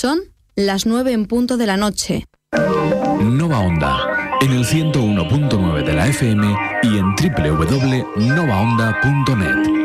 Son las 9 en punto de la noche. Nova Onda, en el 101.9 de la FM y en www.novaonda.net.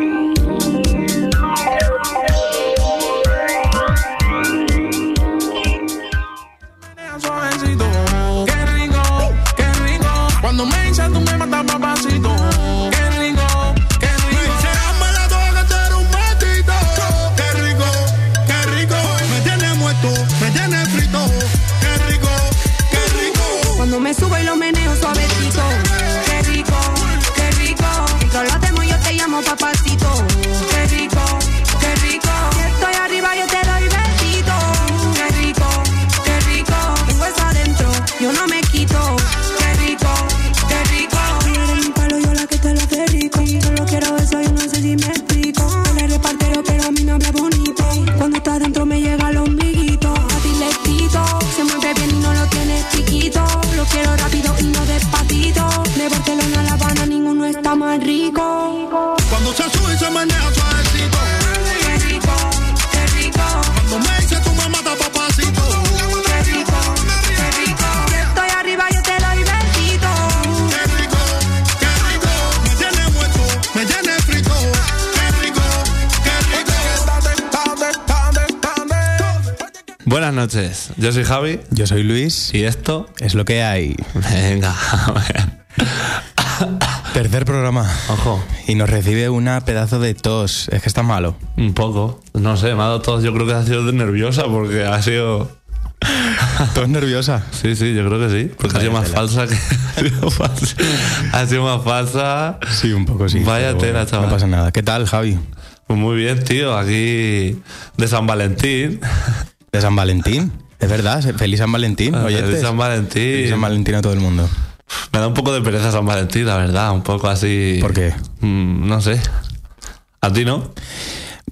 yo soy Javi Yo soy Luis y esto, es lo que hay. venga, a ver. Tercer programa. ojo, Y nos recibe una pedazo de tos. Es que está malo. un poco, no sé, me ha dado todo, yo creo que ha sido de nerviosa porque ha sido, Tos nerviosa. sí, sí, yo creo que sí, porque ha sido más falsa que, ha sido, más falsa. Sí, un poco sí. Vaya tela, chaval. No pasa nada. ¿Qué tal, Javi? Pues muy bien, tío, aquí de San Valentín. De San Valentín. Es verdad, feliz San Valentín. De oyentes. San Valentín. Feliz San Valentín a todo el mundo. Me da un poco de pereza San Valentín, la verdad, un poco así. ¿Por qué? Mm, no sé. ¿A ti no?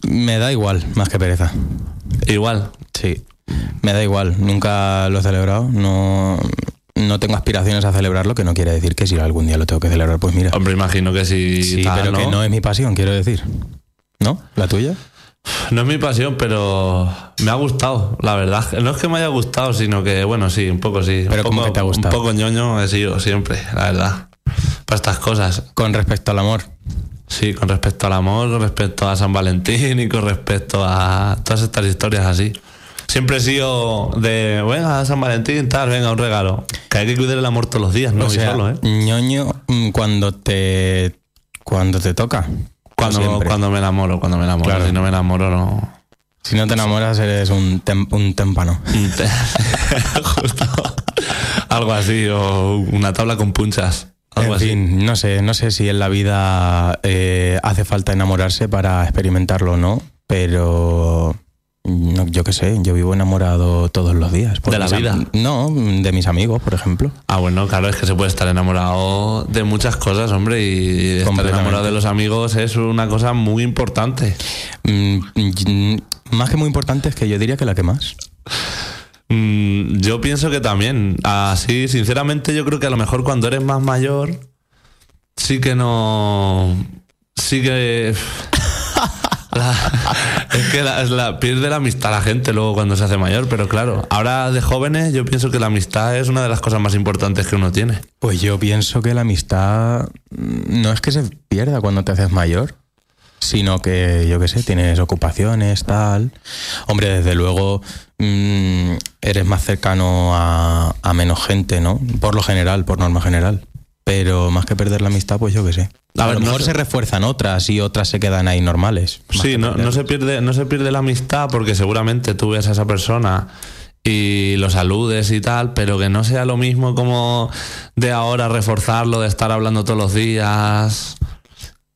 Me da igual, más que pereza. Igual. Sí. Me da igual. Nunca lo he celebrado. No, no tengo aspiraciones a celebrarlo, que no quiere decir que si algún día lo tengo que celebrar, pues mira. Hombre, imagino que sí. Sí, tal, pero que no es mi pasión, quiero decir. ¿No? ¿La tuya? No es mi pasión, pero me ha gustado, la verdad. No es que me haya gustado, sino que, bueno, sí, un poco sí. Pero un ¿cómo poco, que te ha gustado? Un poco ñoño he sido siempre, la verdad. Para estas cosas. Con respecto al amor. Sí, con respecto al amor, con respecto a San Valentín y con respecto a todas estas historias así. Siempre he sido de, venga, San Valentín, tal, venga, un regalo. Que hay que cuidar el amor todos los días, no o voy sea, solo, ¿eh? ñoño mm, cuando te cuando te toca. Cuando, siempre. cuando me enamoro, cuando me enamoro. Claro. Si no me enamoro, no. Si no te enamoras eres un, tem- un témpano. Justo. Algo así, o una tabla con punchas. Algo En así. no sé, no sé si en la vida eh, hace falta enamorarse para experimentarlo o no, pero no, yo qué sé, yo vivo enamorado todos los días. ¿De la vida? No, de mis amigos, por ejemplo. Ah, bueno, claro, es que se puede estar enamorado de muchas cosas, hombre, y estar enamorado de los amigos es una cosa muy importante. Mm, mm, más que muy importante es que yo diría que la que más. Mm, yo pienso que también. Así, sinceramente, yo creo que a lo mejor cuando eres más mayor, sí que no. Sí que. La- es que la, es la- pierde la amistad la gente luego cuando se hace mayor, pero claro, ahora de jóvenes yo pienso que la amistad es una de las cosas más importantes que uno tiene. Pues yo pienso que la amistad mm, no es que se pierda cuando te haces mayor, sino que, yo qué sé, tienes ocupaciones, tal. Hombre, desde luego mm, eres más cercano a, a menos gente, ¿no? Por lo general, por norma general. Pero más que perder la amistad, pues yo qué sé. A A, ver, lo mejor sé- se refuerzan otras y otras se quedan ahí normales. Sí, no, no se pierde, no se pierde la amistad porque seguramente tú ves a esa persona y lo saludes y tal, pero que no sea lo mismo como de ahora reforzarlo, de estar hablando todos los días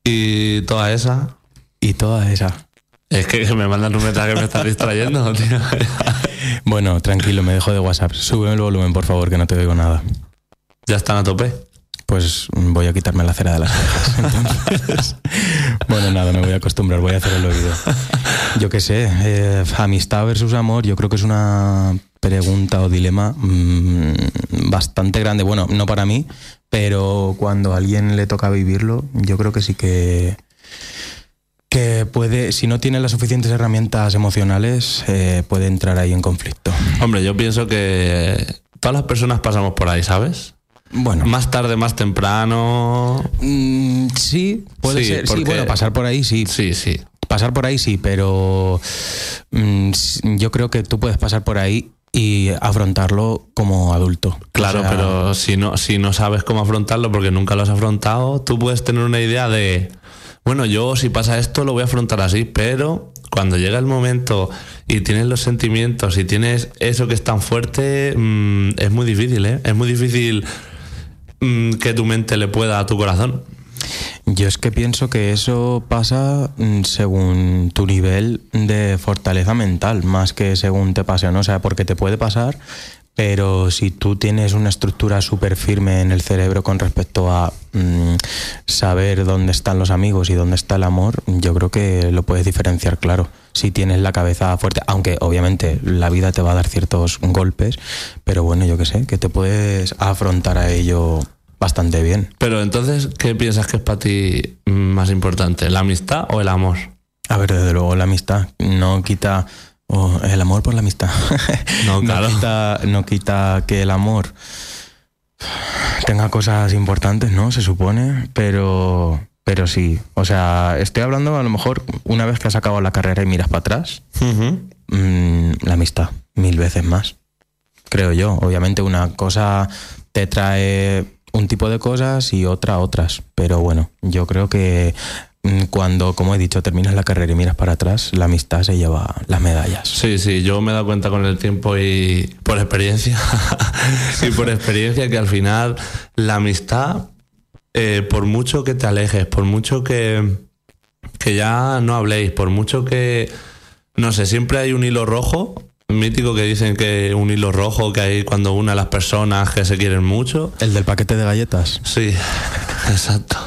y toda esa. Y toda esa. Es que me mandan un mensaje que me está distrayendo, tío. Bueno, tranquilo, me dejo de WhatsApp. Súbeme el volumen, por favor, que no te oigo nada. ya están a tope. Pues voy a quitarme la cera de las orejas. entonces. bueno, nada, me voy a acostumbrar, voy a hacer el oído. Yo qué sé, eh, amistad versus amor, yo creo que es una pregunta o dilema mm, bastante grande. Bueno, no para mí, pero cuando a alguien le toca vivirlo, yo creo que sí que que puede, si no tiene las suficientes herramientas emocionales, eh, puede entrar ahí en conflicto. Hombre, yo pienso que todas las personas pasamos por ahí, ¿sabes? Bueno, Más tarde, más temprano. mm, sí, puede Sí, ser. Sí, bueno, pasar por ahí sí. Sí, sí. Pasar por ahí sí, pero mm, yo creo que tú puedes pasar por ahí y afrontarlo como adulto. Claro, O sea, pero si no, si no sabes cómo afrontarlo porque nunca lo has afrontado, tú puedes tener una idea de, bueno, yo si pasa esto lo voy a afrontar así, pero cuando llega el momento y tienes los sentimientos y tienes eso que es tan fuerte, mm, es muy difícil, ¿eh? Es muy difícil que tu mente le pueda a tu corazón. Yo es que pienso que eso pasa mm, según tu nivel de fortaleza mental, más que según te pase o no. O sea, porque te puede pasar, pero si tú tienes una estructura súper firme en el cerebro con respecto a mm, saber dónde están los amigos y dónde está el amor, yo creo que lo puedes diferenciar, claro. Si tienes la cabeza fuerte, aunque obviamente la vida te va a dar ciertos golpes, pero bueno, yo qué sé, que te puedes afrontar a ello bastante bien. Pero entonces, ¿qué piensas que es para ti más importante, la amistad o el amor? A ver, desde luego la amistad no quita oh, el amor por la amistad. No, claro. quita, no quita que el amor tenga cosas importantes, ¿no? Se supone, pero pero sí, o sea, estoy hablando a lo mejor una vez que has acabado la carrera y miras para atrás, mm, la amistad mil veces más. Creo yo. Obviamente una cosa te trae un tipo de cosas y otra otras. Pero bueno, yo creo que cuando, como he dicho, terminas la carrera y miras para atrás, la amistad se lleva las medallas. Sí, sí, yo me he dado cuenta con el tiempo y por experiencia, y por experiencia que al final la amistad, eh, por mucho que te alejes, por mucho que, que ya no habléis, por mucho que, no sé, siempre hay un hilo rojo, mítico que dicen que un hilo rojo que hay cuando une a las personas que se quieren mucho. El del paquete de galletas. Sí, exacto.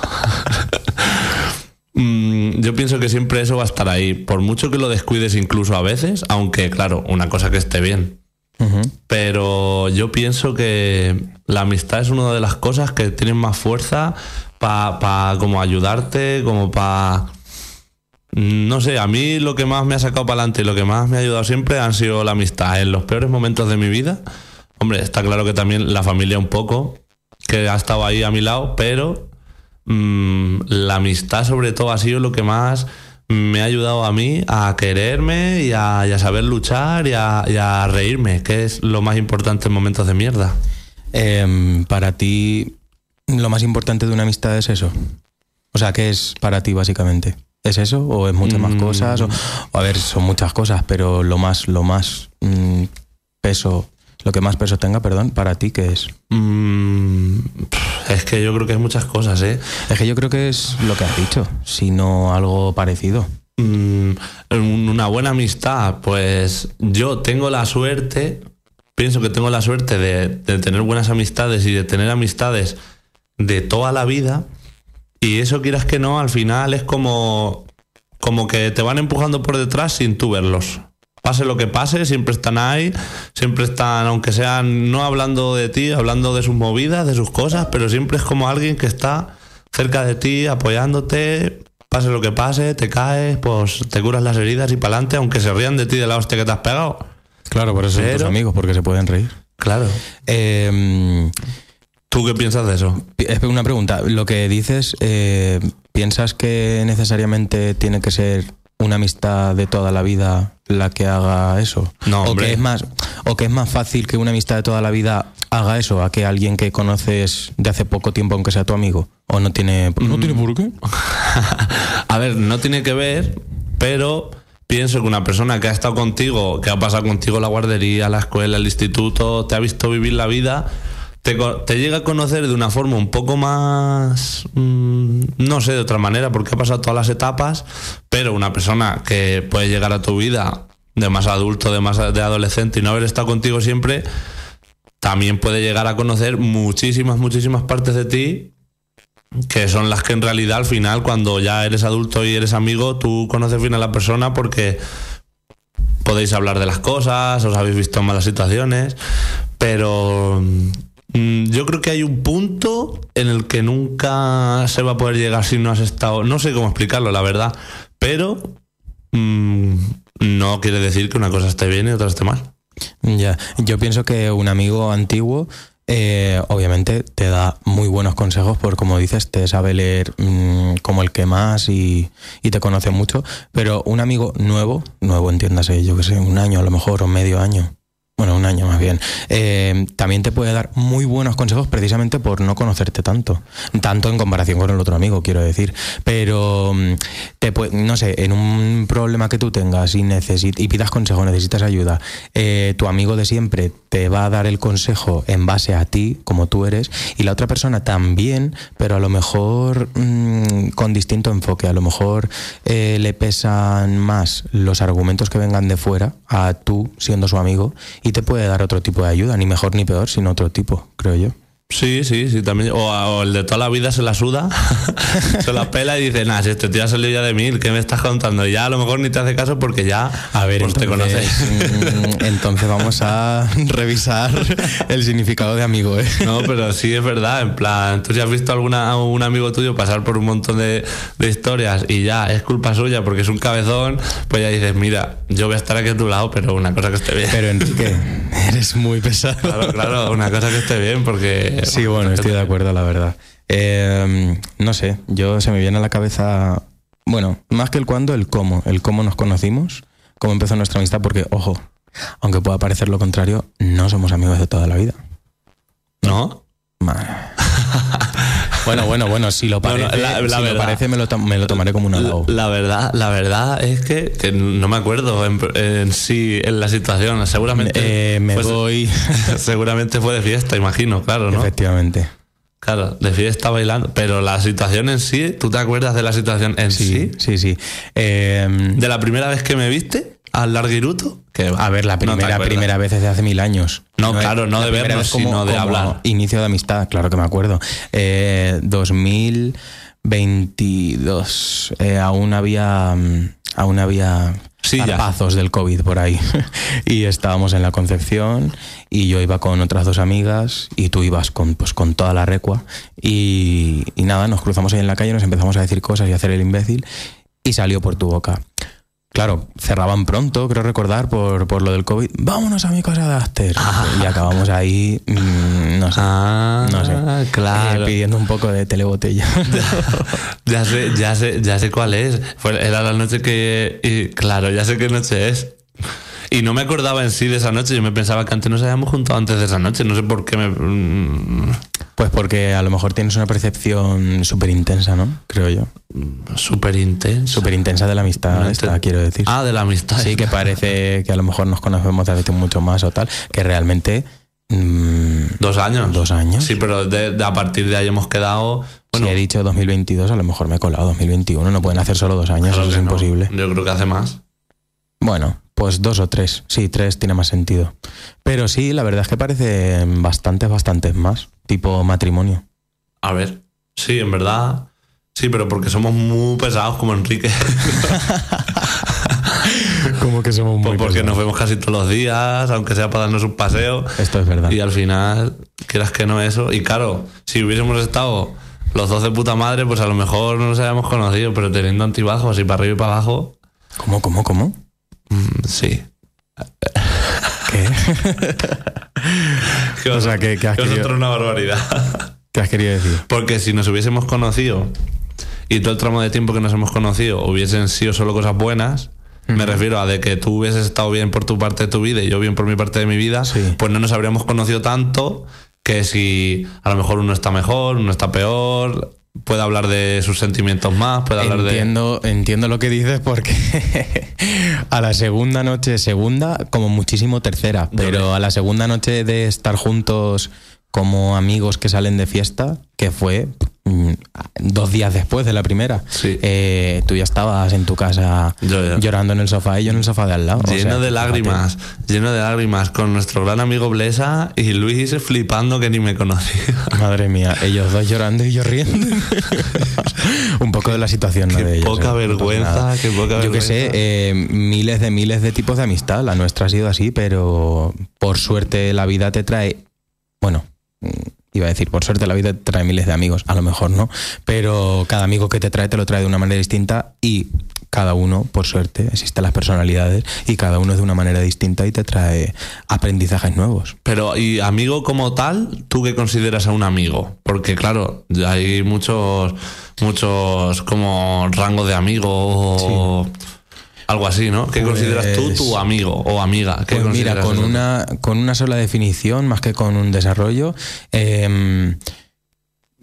Mm, Yo pienso que siempre eso va a estar ahí, por mucho que lo descuides incluso a veces, aunque claro, una cosa que esté bien. Pero yo pienso que la amistad es una de las cosas que tienen más fuerza para como ayudarte, como para... No sé, a mí lo que más me ha sacado para adelante y lo que más me ha ayudado siempre han sido la amistad. En los peores momentos de mi vida, hombre, está claro que también la familia un poco, que ha estado ahí a mi lado, pero mm, la amistad sobre todo ha sido lo que más me ha ayudado a mí a quererme y a, y a saber luchar y a, y a reírme, que es lo más importante en momentos de mierda. Em, para ti, lo más importante de una amistad es eso. O sea, ¿qué es para ti básicamente? ¿Es eso o es muchas más Mm. cosas? O, o, a ver, son muchas cosas, pero lo más, lo más mm, peso, lo que más peso tenga, perdón, para ti, ¿qué es? Mm, es que yo creo que hay muchas cosas, ¿eh? Es que yo creo que es lo que has dicho, sino algo parecido. Mm, un- una buena amistad, pues yo tengo la suerte, pienso que tengo la suerte de, de tener buenas amistades y de tener amistades de toda la vida. Y eso quieras que no, al final es como, como que te van empujando por detrás sin tú verlos. Pase lo que pase, siempre están ahí, siempre están, aunque sean no hablando de ti, hablando de sus movidas, de sus cosas, pero siempre es como alguien que está cerca de ti, apoyándote, pase lo que pase, te caes, pues te curas las heridas y para adelante, aunque se rían de ti de la hostia que te has pegado. Claro, por eso son tus amigos, porque se pueden reír. Claro. Em, ¿Tú qué piensas de eso? Es una pregunta. Lo que dices, eh, ¿piensas que necesariamente tiene que ser una amistad de toda la vida la que haga eso? No, o hombre. que es más, o que es más fácil que una amistad de toda la vida haga eso a que alguien que conoces de hace poco tiempo, aunque sea tu amigo, o no tiene, no tiene por qué. A ver, no tiene que ver, pero pienso que una persona que ha estado contigo, que ha pasado contigo la guardería, la escuela, el instituto, te ha visto vivir la vida, te, llega a conocer de una forma un poco más, mm, no sé, de otra manera, porque ha pasado todas las etapas, pero una persona que puede llegar a tu vida de más adulto, de más de adolescente y no haber estado contigo siempre, también puede llegar a conocer muchísimas, muchísimas partes de ti que son las que en realidad al final cuando ya eres adulto y eres amigo tú conoces bien a la persona porque podéis hablar de las cosas os habéis visto en malas situaciones pero mm, yo creo que hay un punto en el que nunca se va a poder llegar si no has estado no sé cómo explicarlo la verdad pero mm, no quiere decir que una cosa esté bien y otra esté mal. Ya, yo pienso que un amigo antiguo eh, obviamente te da muy buenos consejos por como dices, te sabe leer mm, como el que más y, y te conoce mucho, pero un amigo nuevo, nuevo entiéndase, yo que sé, un año a lo mejor o medio año, bueno, un año más bien, eh, también te puede dar muy buenos consejos precisamente por no conocerte tanto, tanto en comparación con el otro amigo, quiero decir. Pero, mm, te puede- no sé, en un problema que tú tengas y, necesit- y pidas consejo, necesitas ayuda, eh, tu amigo de siempre te va a dar el consejo en base a ti, como tú eres, y la otra persona también, pero a lo mejor mm, con distinto enfoque. A lo mejor eh, le pesan más los argumentos que vengan de fuera a tú siendo su amigo te puede dar otro tipo de ayuda, ni mejor ni peor, sino otro tipo, creo yo. Sí, sí, sí, también. O, o el de toda la vida se la suda, se la pela y dice, nah, si este tío ha salido ya de mí, ¿qué me estás contando? Y ya a lo mejor ni te hace caso porque ya A ver, pues, te entonces, conoces. mm, entonces vamos a revisar el significado de amigo, ¿eh? No, pero sí es verdad, en plan, tú si has visto alguna, a un amigo tuyo pasar por un montón de, de historias y ya es culpa suya porque es un cabezón, pues ya dices, mira, yo voy a estar aquí a tu lado, pero una cosa que esté bien. Pero Enrique, eres muy pesado. Claro, claro, una cosa que esté bien porque... Sí, bueno, estoy de acuerdo, la verdad. Eh, no sé, yo se me viene a la cabeza, bueno, más que el cuándo, el cómo. El cómo nos conocimos, cómo empezó nuestra amistad, porque, ojo, aunque pueda parecer lo contrario, no somos amigos de toda la vida. ¿No? Madre. Bueno, bueno, bueno, si lo parece, la- la si lo verdad. parece me, lo, me lo tomaré como un halago. La verdad, la verdad es que, que no me acuerdo en, en sí en la situación. Seguramente Eh, me fue- voy. seguramente fue de fiesta, imagino, claro, ¿no? Efectivamente. Claro, de fiesta bailando. Pero la situación en sí, ¿tú te acuerdas de la situación en sí? Sí, sí, sí. Eh, ¿De la primera vez que me viste al larguiruto? Que a ver, la primera, primera vez desde hace mil años. No, claro, no de vernos, sino de hablar. Inicio de amistad, claro que me acuerdo. Eh, 2022. eh, aún había. mm, Aún había Sí, zarpazos del COVID por ahí. y estábamos en la Concepción y yo iba con otras dos amigas y tú ibas con, pues, con toda la recua. Y, y nada, nos cruzamos ahí en la calle, nos empezamos a decir cosas y a hacer el imbécil y salió por tu boca. Claro, cerraban pronto, creo recordar, por, por lo del COVID. Vámonos a mi casa de Aster. Y acabamos ahí, mm, no sé. Ah, no sé. claro. eh, pidiendo un poco de telebotella. Ya sé, ya sé, ya sé cuál es. Fue, era la noche que. y, claro, ya sé qué noche es. Y no me acordaba en sí de esa noche. Yo me pensaba que antes nos habíamos juntado antes de esa noche. No sé por qué me. Pues porque a lo mejor tienes una percepción súper intensa, ¿no? Creo yo. Súper intenso. Súper intensa de la amistad, No esta, quiero decir. Ah, de la amistad. Sí, que parece que a lo mejor nos conocemos de hace mucho más o tal, que realmente... mm, Dos años. Dos años. Sí, pero de, de- a partir de ahí hemos quedado. Bueno, si he dicho 2022, a lo mejor me he colado 2021. No pueden hacer solo dos años, claro eso es no. imposible. Yo creo que hace más. Bueno, pues dos o tres. Sí, tres tiene más sentido. Pero sí, la verdad es que parecen bastantes, bastantes más. Tipo matrimonio. A ver. Sí, en verdad. Sí, pero porque somos muy pesados como Enrique. Como que somos Pues porque nos vemos casi todos los días, aunque sea para darnos un paseo. Esto es verdad. Y al final, quieras que no eso. Y claro, si hubiésemos estado los dos de puta madre, pues a lo mejor no nos habíamos conocido, pero teniendo antibajos y para arriba y para abajo, ¿Cómo, cómo, cómo? Mm, sí. ¿Qué? Que O sea, que- que has querido- una barbaridad. ¿Qué has querido decir? Porque si nos hubiésemos conocido y todo el tramo de tiempo que nos hemos conocido hubiesen sido solo cosas buenas, me refiero a de que tú hubieses estado bien por tu parte de tu vida y yo bien por mi parte de mi vida, Sí. pues no nos habríamos conocido tanto que si a lo mejor uno está mejor, uno está peor, puede hablar de sus sentimientos más, puede hablar de... Entiendo, entiendo lo que dices porque a la segunda noche, segunda, como muchísimo tercera, pero a la segunda noche de estar juntos como amigos que salen de fiesta, que fue dos días después de la primera, Sí. eh, tú ya estabas en tu casa Yo llorando en el sofá y yo en el sofá de al lado. O Lleno sea, de fíjate. lágrimas, lleno de lágrimas, con nuestro gran amigo Blesa y Luis flipando que ni me conocía. Madre mía, ellos dos llorando y yo riendo. Un poco de la situación, ¿no? Qué de ellos, poca ¿eh? Vergüenza, qué poca Yo que sé, vergüenza. eh, miles de miles de tipos de amistad. La nuestra ha sido así, pero por suerte la vida te trae. Bueno, mm, iba a decir, por suerte la vida te trae miles de amigos. A lo mejor no, pero cada amigo que te trae te lo trae de una manera distinta y cada uno, por suerte, existen las personalidades y cada uno es de una manera distinta y te trae aprendizajes nuevos. Pero, y amigo como tal, ¿tú qué consideras a un amigo? Porque, claro, hay muchos, muchos como rangos de amigo o algo así, ¿no? ¿Qué consideras tú tu amigo o amiga? ¿Qué Pues mira, con eso? una, con una sola definición, más que con un desarrollo, eh,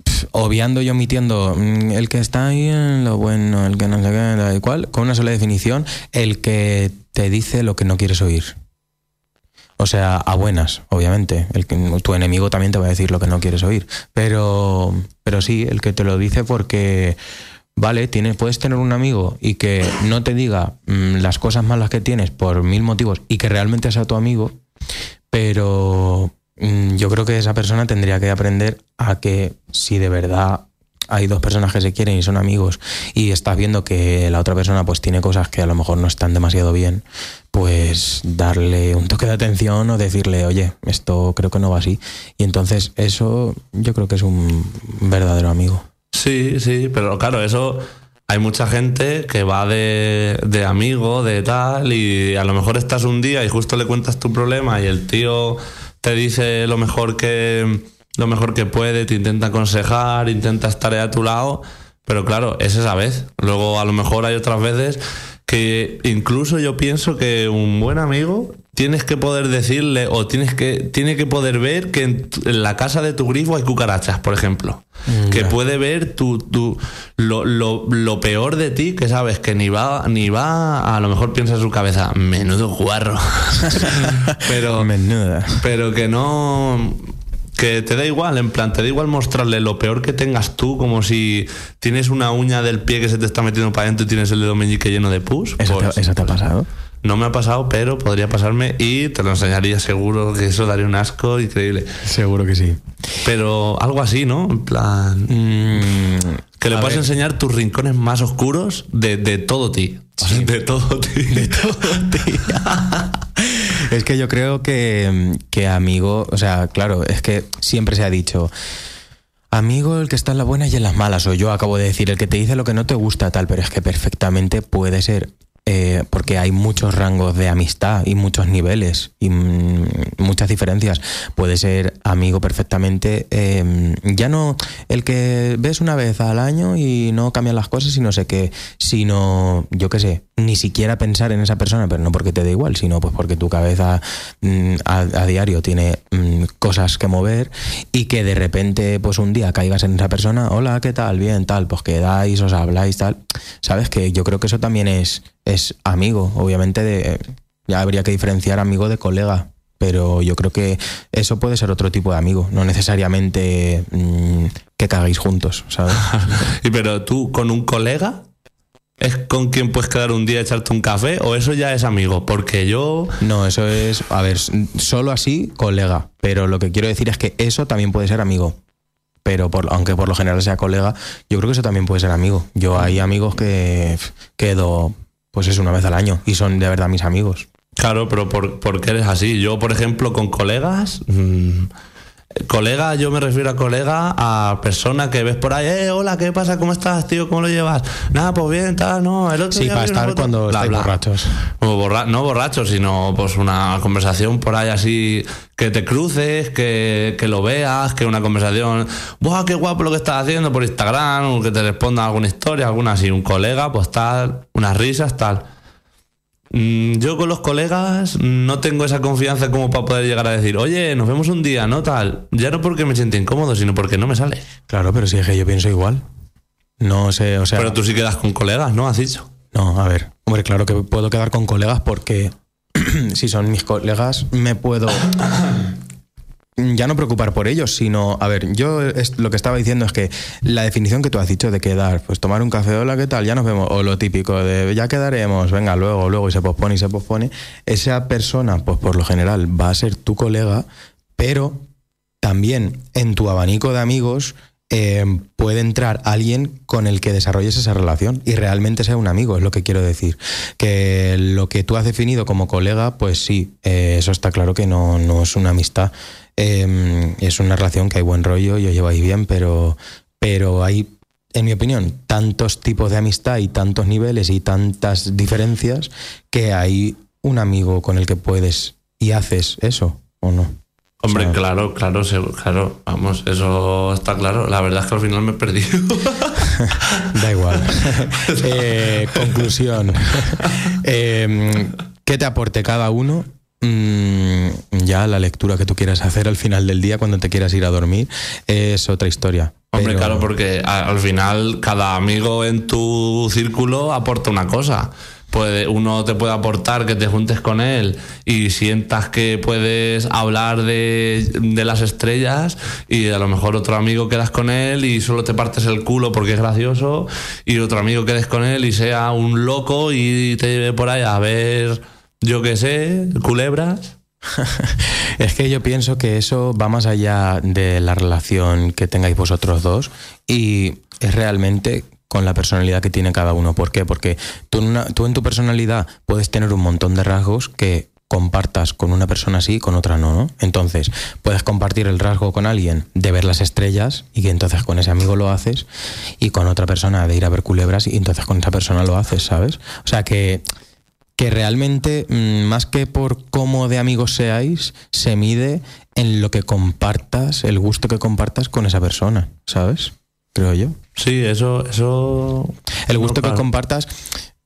pf, obviando y omitiendo mm, el que está ahí en lo bueno, el que no sé qué, da igual, con una sola definición, el que te dice lo que no quieres oír. O sea, a buenas, obviamente. El que, tu enemigo también te va a decir lo que no quieres oír. Pero, pero sí, el que te lo dice porque, vale, tienes, puedes tener un amigo y que no te diga mm, las cosas malas que tienes por mil motivos y que realmente sea tu amigo, pero mm, yo creo que esa persona tendría que aprender a que si de verdad hay dos personas que se quieren y son amigos y estás viendo que la otra persona pues tiene cosas que a lo mejor no están demasiado bien, pues darle un toque de atención o decirle, oye, esto creo que no va así. Y entonces eso yo creo que es un verdadero amigo. Sí, sí, pero claro, eso hay mucha gente que va de, de amigo, de tal, y a lo mejor estás un día y justo le cuentas tu problema y el tío te dice lo mejor que lo mejor que puede, te intenta aconsejar, intenta estar a tu lado, pero claro, es esa vez. Luego a lo mejor hay otras veces que incluso yo pienso que un buen amigo tienes que poder decirle o tienes que tiene que poder ver que en, en la casa de tu grifo hay cucarachas, por ejemplo. que puede ver tu, tu- lo, lo- lo peor de ti, que sabes que ni va ni va a lo mejor piensa en su cabeza, menudo guarro. pero Menuda. pero que no que te da igual, en plan, te da igual mostrarle lo peor que tengas tú, como si tienes una uña del pie que se te está metiendo para adentro y tienes el dedo meñique lleno de pus. ¿Eso, pues- te, eso te ha pasado? No me ha pasado, pero podría pasarme y te lo enseñaría seguro que eso daría un asco increíble. Seguro que sí. Pero algo así, ¿no? En plan, Mm, que le puedas enseñar tus rincones más oscuros de, de todo ti. De todo ti. De todo Es que yo creo que, que amigo, o sea, claro, es que siempre se ha dicho, amigo el que está en las buenas y en las malas, o yo acabo de decir, el que te dice lo que no te gusta, tal, pero es que perfectamente puede ser, eh, porque hay muchos rangos de amistad y muchos niveles y mm, muchas diferencias. Puede ser amigo perfectamente, eh, ya no el que ves una vez al año y no cambian las cosas y no sé qué, sino, yo qué sé, ni siquiera pensar en esa persona, pero no porque te dé igual, sino pues porque tu cabeza mm, a, diario tiene mm, cosas que mover y que de repente pues un día caigas en esa persona, hola, ¿qué tal? Bien, tal, pues quedáis, os habláis, tal. Sabes que yo creo que eso también es, es amigo, obviamente de, ya habría que diferenciar amigo de colega. Pero yo creo que eso puede ser otro tipo de amigo, no necesariamente mm, que cagáis juntos, ¿sabes? pero tú con un colega es con quien puedes quedar un día a echarte un café o eso ya es amigo, porque yo No, eso es, a ver, solo así, colega. Pero lo que quiero decir es que eso también puede ser amigo. Pero por, aunque por lo general sea colega, yo creo que eso también puede ser amigo. Yo hay amigos que quedo, pues es una vez al año y son de verdad mis amigos. Claro, pero por, porque eres así. Yo, por ejemplo, con colegas. mm, colega, yo me refiero a colega, a persona que ves por ahí, eh, hola, ¿qué pasa? ¿Cómo estás, tío? ¿Cómo lo llevas? Nada, pues bien, tal, no. El otro Sí, día para estar foto". cuando Bla, estáis bla. borrachos. Como borra- no borrachos, sino pues una conversación por ahí así, que te cruces, que, que lo veas, que una conversación, ¡buah, qué guapo lo que estás haciendo por Instagram! O que te responda alguna historia, alguna así, un colega, pues tal, unas risas, tal. Mm, Yo con los colegas no tengo esa confianza como para poder llegar a decir, oye, nos vemos un día, ¿no? Tal. Ya no porque me siente incómodo, sino porque no me sale. Claro, pero si es que yo pienso igual. No sé, o sea. Pero tú sí quedas con colegas, ¿no? Has dicho. No, a ver, hombre, claro que puedo quedar con colegas porque si son mis colegas me puedo ya no preocupar por ellos, sino, a ver, yo es- lo que estaba diciendo es que la definición que tú has dicho de quedar, pues tomar un café, hola, ¿qué tal? Ya nos vemos, o lo típico de ya quedaremos, venga, luego, luego, y se pospone y se pospone, esa persona, pues por lo general va a ser tu colega, pero también en tu abanico de amigos eh, puede entrar alguien con el que desarrolles esa relación y realmente sea un amigo, es lo que quiero decir. Que lo que tú has definido como colega, pues sí, eh, eso está claro que no, no es una amistad. Eh, es una relación que hay buen rollo y os lleváis bien, pero, pero hay en mi opinión, tantos tipos de amistad y tantos niveles y tantas diferencias que hay un amigo con el que puedes y haces eso, ¿o no? Hombre, claro, claro, claro, vamos, eso está claro. La verdad es que al final me he perdido. Da igual. Eh, conclusión. Eh, ¿Qué te aporte cada uno? Mm, ya la lectura que tú quieras hacer al final del día cuando te quieras ir a dormir es otra historia. Hombre, Pero- claro, porque al final cada amigo en tu círculo aporta una cosa. Puede, uno te puede aportar que te juntes con él y sientas que puedes hablar de, de las estrellas y a lo mejor otro amigo quedas con él y solo te partes el culo porque es gracioso y otro amigo quedes con él y sea un loco y te lleve por ahí a ver, yo qué sé, culebras. Es que yo pienso que eso va más allá de la relación que tengáis vosotros dos y es realmente con la personalidad que tiene cada uno. ¿Por qué? Porque tú en, en tu personalidad puedes tener un montón de rasgos que compartas con una persona sí y con otra no, ¿no? Entonces, puedes compartir el rasgo con alguien de ver las estrellas y que entonces con ese amigo lo haces y con otra persona de ir a ver culebras y entonces con esa persona lo haces, ¿sabes? O sea que que realmente, mm, más que por cómo de amigos seáis, se mide en lo que compartas, el gusto que compartas con esa persona, ¿sabes? Creo yo. Sí, eso... eso El no, gusto que compartas,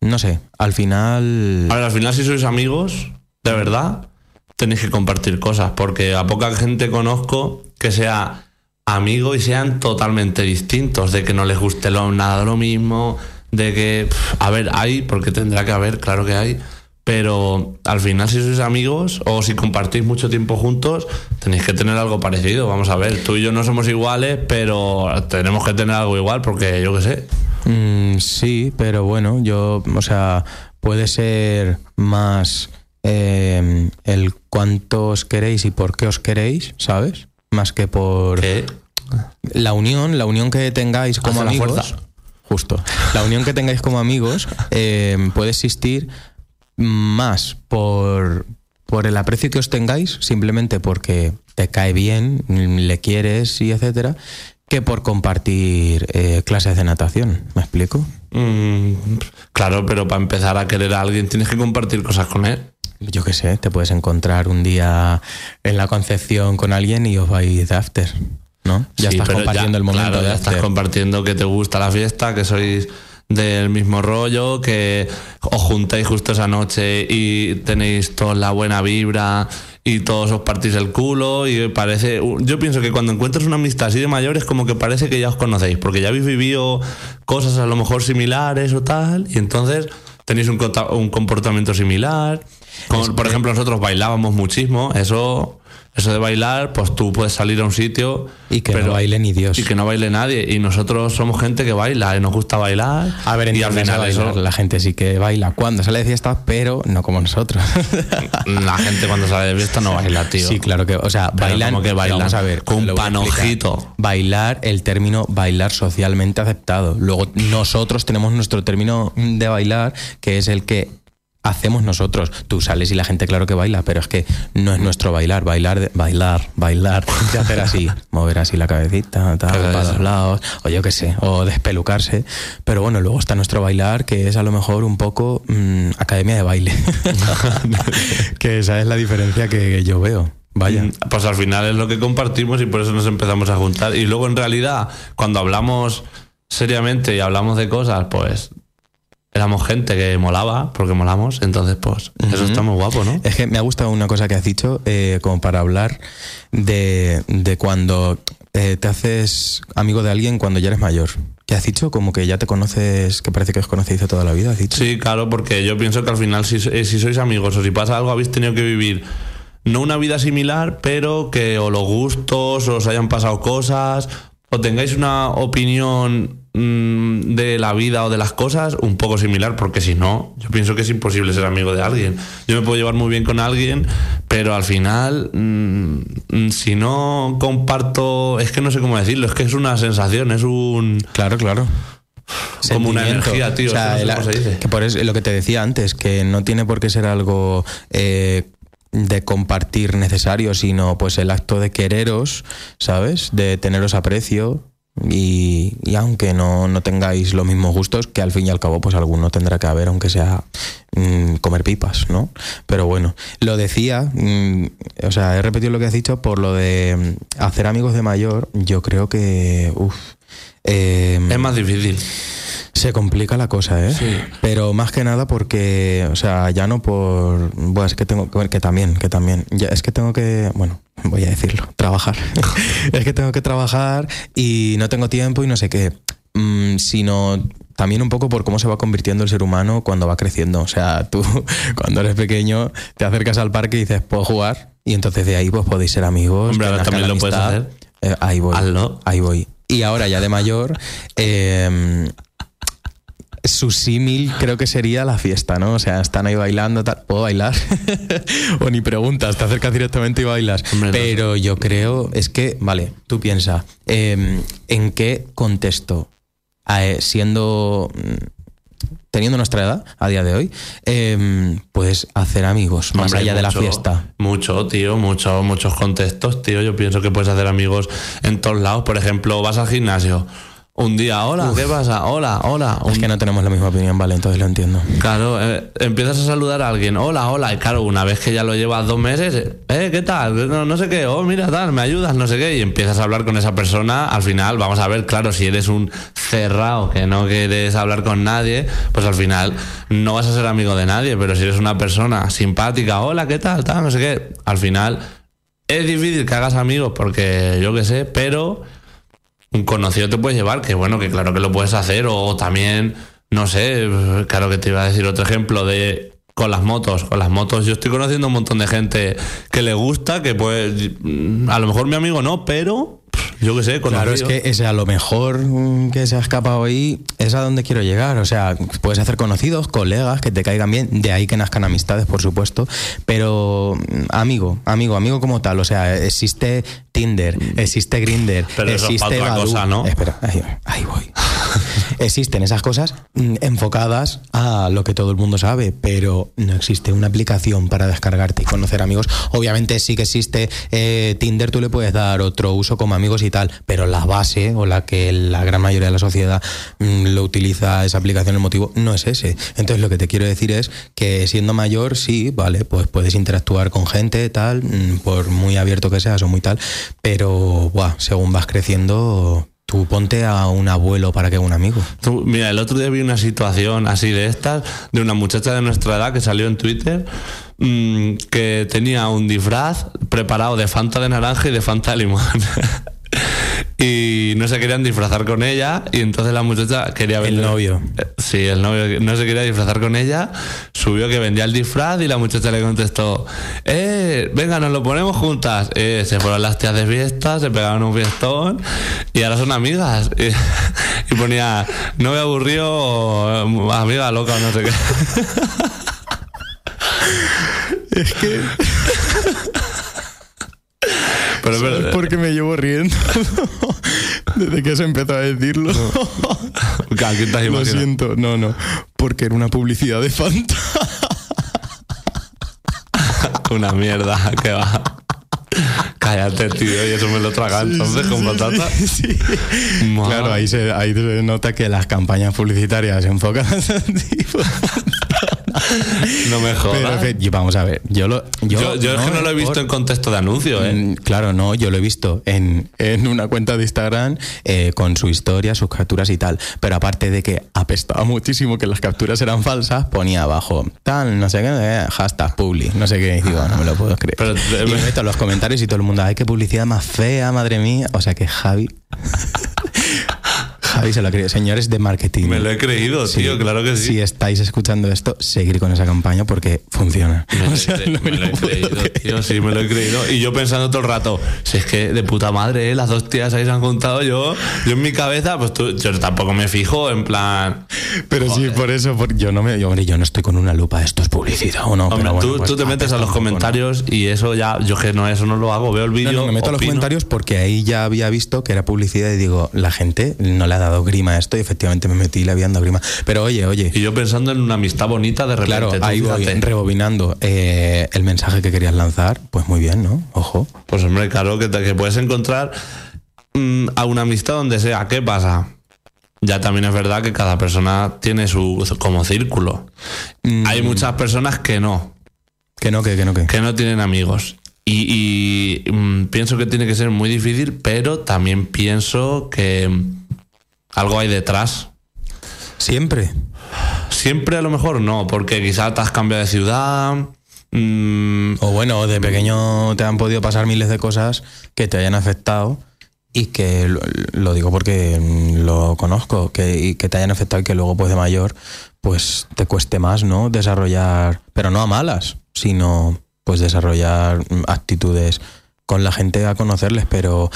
no sé, al final... A ver, al final si sois amigos, de verdad, tenéis que compartir cosas, porque a poca gente conozco que sea amigo y sean totalmente distintos, de que no les guste lo, nada lo mismo, de que, a ver, hay, porque tendrá que haber, claro que hay, pero al final si sois amigos o si compartís mucho tiempo juntos, tenéis que tener algo parecido, vamos a ver, tú y yo no somos iguales, pero tenemos que tener algo igual, porque yo qué sé. Mm, sí, pero bueno, yo, o sea, puede ser más eh, el cuántos queréis y por qué os queréis, ¿sabes? Más que por... La unión, la unión que tengáis como Hace la amigos. fuerza. Justo. La unión que tengáis como amigos eh, puede existir más por, por el aprecio que os tengáis, simplemente porque te cae bien, le quieres y etcétera, que por compartir eh, clases de natación. ¿Me explico? Mm, claro, pero para empezar a querer a alguien tienes que compartir cosas con él. Yo qué sé, te puedes encontrar un día en la Concepción con alguien y os vais de after, ¿no? Ya Sí, estás compartiendo ya- el momento claro, ya estás compartiendo que te gusta la fiesta, que sois del mismo rollo, que os juntáis justo esa noche y tenéis toda la buena vibra y todos os partís el culo y parece yo pienso que cuando encuentras una amistad así de mayor es como que parece que ya os conocéis porque ya habéis vivido cosas a lo mejor similares o tal y entonces tenéis un, comportamiento similar por ejemplo nosotros bailábamos muchísimo eso eso de bailar pues tú puedes salir a un sitio Y que no baile ni Dios. y que no baile nadie. Y nosotros somos gente que baila y nos gusta bailar. A ver, y al final eso, la gente sí que baila cuando sale de fiesta, pero no como nosotros. la gente cuando sale de fiesta no baila, tío. Sí, claro que, o sea, Pero bailan, ¿cómo que bailan? Vamos a ver, Con un panojito. Bailar, el término bailar socialmente aceptado. Luego nosotros tenemos nuestro término de bailar, que es el que hacemos nosotros. Tú sales y la gente claro que baila, pero es que no es nuestro bailar, bailar, bailar, bailar, de hacer así, mover así la cabecita, tal, para los lados, o yo qué sé, o despelucarse. Pero bueno, luego está nuestro bailar, que es a lo mejor un poco mm, academia de baile. que esa es la diferencia que yo veo. Vaya. Mm, Pues al final es lo que compartimos y por eso nos empezamos a juntar. Y luego en realidad, cuando hablamos seriamente y hablamos de cosas, pues éramos gente que molaba, porque molamos. Entonces, pues eso está muy guapo, ¿no? Es que me ha gustado una cosa que has dicho, eh, como para hablar de, de cuando eh, te haces amigo de alguien cuando ya eres mayor. ¿Qué has dicho? Como que ya te conoces, que parece que os conocéis de toda la vida, has dicho. Sí, claro, porque yo pienso que al final si, eh, si sois amigos o si pasa algo habéis tenido que vivir no una vida similar, pero que o los gustos, o os hayan pasado cosas, o tengáis una opinión mm, de la vida o de las cosas un poco similar, porque si no, yo pienso que es imposible ser amigo de alguien. Yo me puedo llevar muy bien con alguien, pero al final, mm, mm, si no comparto, es que no sé cómo decirlo, es que es una sensación, es un... Claro, claro. Como una energía, tío, O sea, es que no sé el- cómo se dice. que por eso, lo que te decía antes, que no tiene por qué ser algo eh, de compartir necesario, sino pues el acto de quereros, ¿sabes? De teneros aprecio. Y, y aunque no, no tengáis los mismos gustos, que al fin y al cabo, pues alguno tendrá que haber, aunque sea mm, comer pipas, ¿no? Pero bueno, lo decía, mm, o sea, he repetido lo que has dicho por lo de mm, hacer amigos de mayor. Yo creo que, uff, Es más difícil. se complica la cosa, ¿eh? Sí. Pero más que nada porque, o sea, ya no por. Bueno, es que tengo que. que también, que también. Ya, es que tengo que. Bueno, voy a decirlo, trabajar. es que tengo que trabajar y no tengo tiempo y no sé qué. Mm, sino también un poco por cómo se va convirtiendo el ser humano cuando va creciendo. O sea, tú cuando eres pequeño te acercas al parque y dices, ¿puedo jugar? Y entonces de ahí pues podéis ser amigos. Hombre, también lo puedes hacer. Eh, ahí voy. Hazlo. Ahí voy. Y ahora ya de mayor, eh, su símil creo que sería la fiesta, ¿no? O sea, están ahí bailando, tal. ¿puedo bailar? o ni preguntas, te acercas directamente y bailas. Hombre, no. Pero yo creo, es que, vale, tú piensa, eh, ¿en qué contexto, eh, siendo, mm, teniendo nuestra edad a día de hoy, eh, puedes hacer amigos más Hombre, allá de la fiesta? Mucho, tío, mucho, muchos contextos, tío. Yo pienso que puedes hacer amigos en todos lados. Por ejemplo, vas al gimnasio. Un día, hola, ¿qué pasa? Hola, hola. Un Es que no tenemos la misma opinión, vale, entonces lo entiendo. Claro, eh, empiezas a saludar a alguien, hola, hola, y claro, una vez que ya lo llevas dos meses, eh, ¿qué tal? No, no sé qué, oh, mira, tal, me ayudas, no sé qué, y empiezas a hablar con esa persona, al final, vamos a ver, claro, si eres un cerrado que no quieres hablar con nadie, pues al final no vas a ser amigo de nadie, pero si eres una persona simpática, hola, ¿qué tal? Tal, no sé qué, al final es difícil que hagas amigos porque yo qué sé, pero un conocido te puedes llevar, que bueno, que claro que lo puedes hacer, o también, no sé, claro que te iba a decir otro ejemplo de con las motos, con las motos yo estoy conociendo un montón de gente que le gusta, que pues a lo mejor mi amigo no, pero yo qué sé, conocido. Claro, es que ese a lo mejor que se ha escapado ahí es a donde quiero llegar. O sea, puedes hacer conocidos, colegas que te caigan bien, de ahí que nazcan amistades, por supuesto. Pero mm, amigo, amigo, amigo como tal. O sea, existe Tinder, existe Grinder, Pero eso es existe otra Badoo. cosa, ¿no? Espera, ahí, ahí voy. Existen esas cosas mm, enfocadas a lo que todo el mundo sabe, pero no existe una aplicación para descargarte y conocer amigos. Obviamente sí que existe eh, Tinder, tú le puedes dar otro uso como amigos y tal, pero la base o la que la gran mayoría de la sociedad mm, lo utiliza esa aplicación, el no es ese. Entonces lo que te quiero decir es que siendo mayor, sí, vale, pues puedes interactuar con gente, tal, mm, por muy abierto que seas o muy tal, pero buah, según vas creciendo, tú ponte a un abuelo para que un amigo. Tú, mira, el otro día vi una situación así de estas, de una muchacha de nuestra edad que salió en Twitter, mm, que tenía un disfraz preparado de Fanta de naranja y de Fanta de limón. y no se querían disfrazar con ella, y entonces la muchacha quería El vender- novio. Eh, Sí, el novio no se quería disfrazar con ella, subió que vendía el disfraz y la muchacha le contestó, eh, venga, nos lo ponemos juntas. Eh, se fueron las tías de fiesta, se pegaron un fiestón y ahora son amigas. Y, y ponía, no me aburrió, amiga loca o no sé qué. Es que Pero es verdad. porque me llevo riendo desde que se empezó a decirlo. ¿A quién te has Lo siento, no, no, porque era una publicidad de Fanta. Una mierda, que va. Cállate, tío, y eso me lo traga entonces con patata. Sí. Claro, ahí se, ahí se nota que las campañas publicitarias se enfocan a ese tipo. No me jodas. vamos a ver, yo lo yo, Yo, yo es que no lo he visto por- en contexto de anuncio, ¿eh? Mm, Claro, no, yo lo he visto en, en una cuenta de Instagram eh, con su historia, sus capturas y tal. Pero aparte de que apestaba muchísimo que las capturas eran falsas, ponía abajo tal, no sé qué, eh, hashtag publi, no sé qué. Y digo, no me lo puedo creer. Pero, eh, y me meto en los comentarios y todo el mundo, ay, qué publicidad más fea, madre mía. O sea que Javi. Javi se lo ha creído. Señores de marketing. Me lo he creído, tío, claro que sí. Si estáis escuchando esto, seguir con esa campaña porque funciona. Me lo, O he sea, cre- no me lo he puedo creído, tío, sí, me lo he creído. Y yo pensando todo el rato, si es que de puta madre, ¿eh? las dos tías ahí se han juntado yo, yo en mi cabeza, pues tú, yo tampoco me fijo, en plan. Pero sí, por eso, por- yo no me, yo, hombre, yo no estoy con una lupa, esto es publicidad o no. Hombre, pero bueno, tú, pues, tú te metes a los comentarios y eso ya, yo que no, eso no lo hago, veo el vídeo. no, me meto a los opino. comentarios porque ahí ya había visto que era publicidad y digo, la gente no le ha dado grima esto y efectivamente me metí dado grima. Pero oye, oye, Y yo pensando en una amistad bonita, de repente. claro, ahí voy rebobinando eh, el mensaje que querías lanzar, pues muy bien, ¿no? Ojo. Pues hombre, claro, que, te- que puedes encontrar mm, a una amistad donde sea. ¿Qué pasa? Ya también es verdad que cada persona tiene su como círculo. Mm. Hay muchas personas que no, Que no, que, que no, que. que no tienen amigos. Y, y, mm, pienso que tiene que ser muy difícil, pero también pienso que algo hay detrás. Siempre. Siempre a lo mejor no, porque quizás te has cambiado de ciudad. mm, O bueno, de pequeño te han podido pasar miles de cosas que te hayan afectado y que lo, lo digo porque mm, lo conozco, que, y que te hayan afectado y que luego pues de mayor pues te cueste más, ¿no? Desarrollar, pero no a malas, sino pues desarrollar mm, actitudes con la gente a conocerles, pero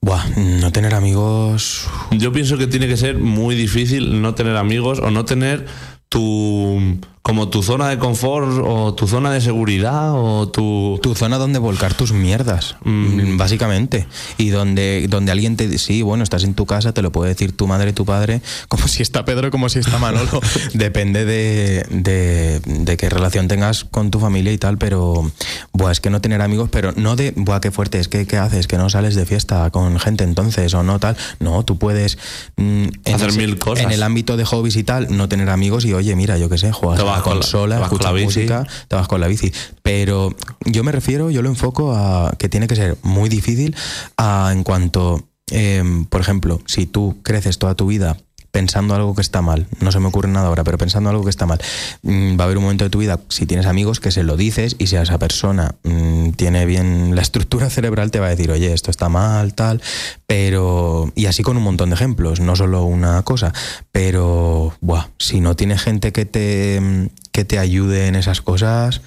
buah, no tener amigos Yo pienso que tiene que ser muy difícil no tener amigos o no tener tu como tu zona de confort o tu zona de seguridad o tu tu zona donde volcar tus mierdas, Mm. básicamente. Y donde, donde alguien te sí, bueno, estás en tu casa, te lo puede decir tu madre, tu padre, como si está Pedro, como si está Manolo. Depende de, de, de qué relación tengas con tu familia y tal, pero buah, es que no tener amigos, pero no de buah, qué fuerte, es que qué haces, que no sales de fiesta con gente entonces o no tal. No, tú puedes mm, en Hacer mil cosas. En el ámbito de hobbies y tal, no tener amigos y oye, mira, yo qué sé, juegas Te vas con la- consola, te vas con escuchas la bici. música, te vas con la bici. Pero yo me refiero, yo lo enfoco a que tiene que ser muy difícil a, en cuanto, eh, por ejemplo, si tú creces toda tu vida pensando algo que está mal, no se me ocurre nada ahora, pero pensando algo que está mal, mm, va a haber un momento de tu vida, si tienes amigos, que se lo dices y si a esa persona mm, tiene bien la estructura cerebral, te va a decir, oye, esto está mal, tal, pero... Y así con un montón de ejemplos, no solo una cosa, pero, buah, si no tienes gente que te, que te ayude en esas cosas,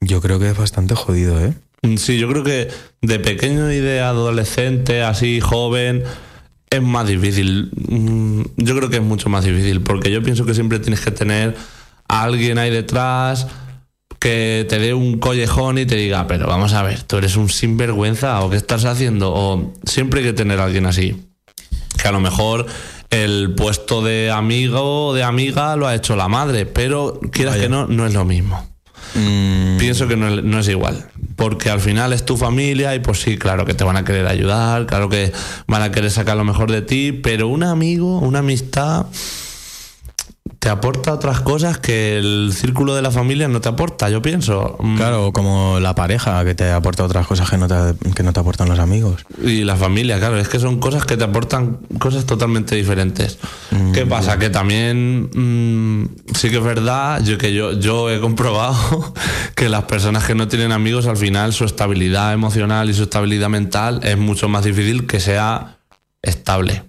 yo creo que es bastante jodido, ¿eh? Sí, yo creo que de pequeño y de adolescente, así joven, es más difícil. Mm, Yo creo que es mucho más difícil, porque yo pienso que siempre tienes que tener a alguien ahí detrás que te dé un collejón y te diga, pero vamos a ver, tú eres un sinvergüenza o qué estás haciendo, o siempre hay que tener a alguien así. Que a lo mejor el puesto de amigo o de amiga lo ha hecho la madre, pero quieras Vaya. que no, no es lo mismo. Mm, Pienso que no no es igual. Porque al final es tu familia y pues sí, claro que te van a querer ayudar, claro que van a querer sacar lo mejor de ti, pero un amigo, una amistad, te aporta otras cosas que el círculo de la familia no te aporta, yo pienso. Mm, Claro, como la pareja que te aporta otras cosas que no te, que no te aportan los amigos. Y la familia, claro, es que son cosas que te aportan cosas totalmente diferentes. ¿Qué pasa? Que también mm, sí que es verdad, yo que yo, yo he comprobado que las personas que no tienen amigos al final su estabilidad emocional y su estabilidad mental es mucho más difícil que sea estable.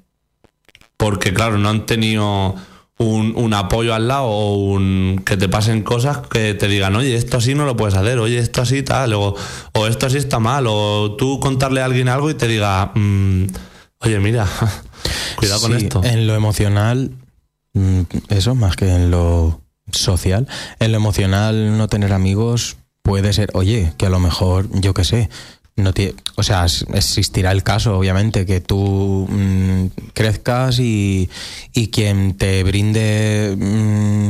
Porque claro, no han tenido un, un apoyo al lado o un, que te pasen cosas que te digan, oye, esto así no lo puedes hacer, oye, esto así tal, o, o esto así está mal, o tú contarle a alguien algo y te diga, mm, oye, mira, cuidado con esto. En lo emocional, mm, eso más que en lo social. En lo emocional, no tener amigos puede ser, oye, que a lo mejor, yo qué sé, no tie- o sea, existirá el caso, obviamente, que tú mm, crezcas y, y quien te brinde mm,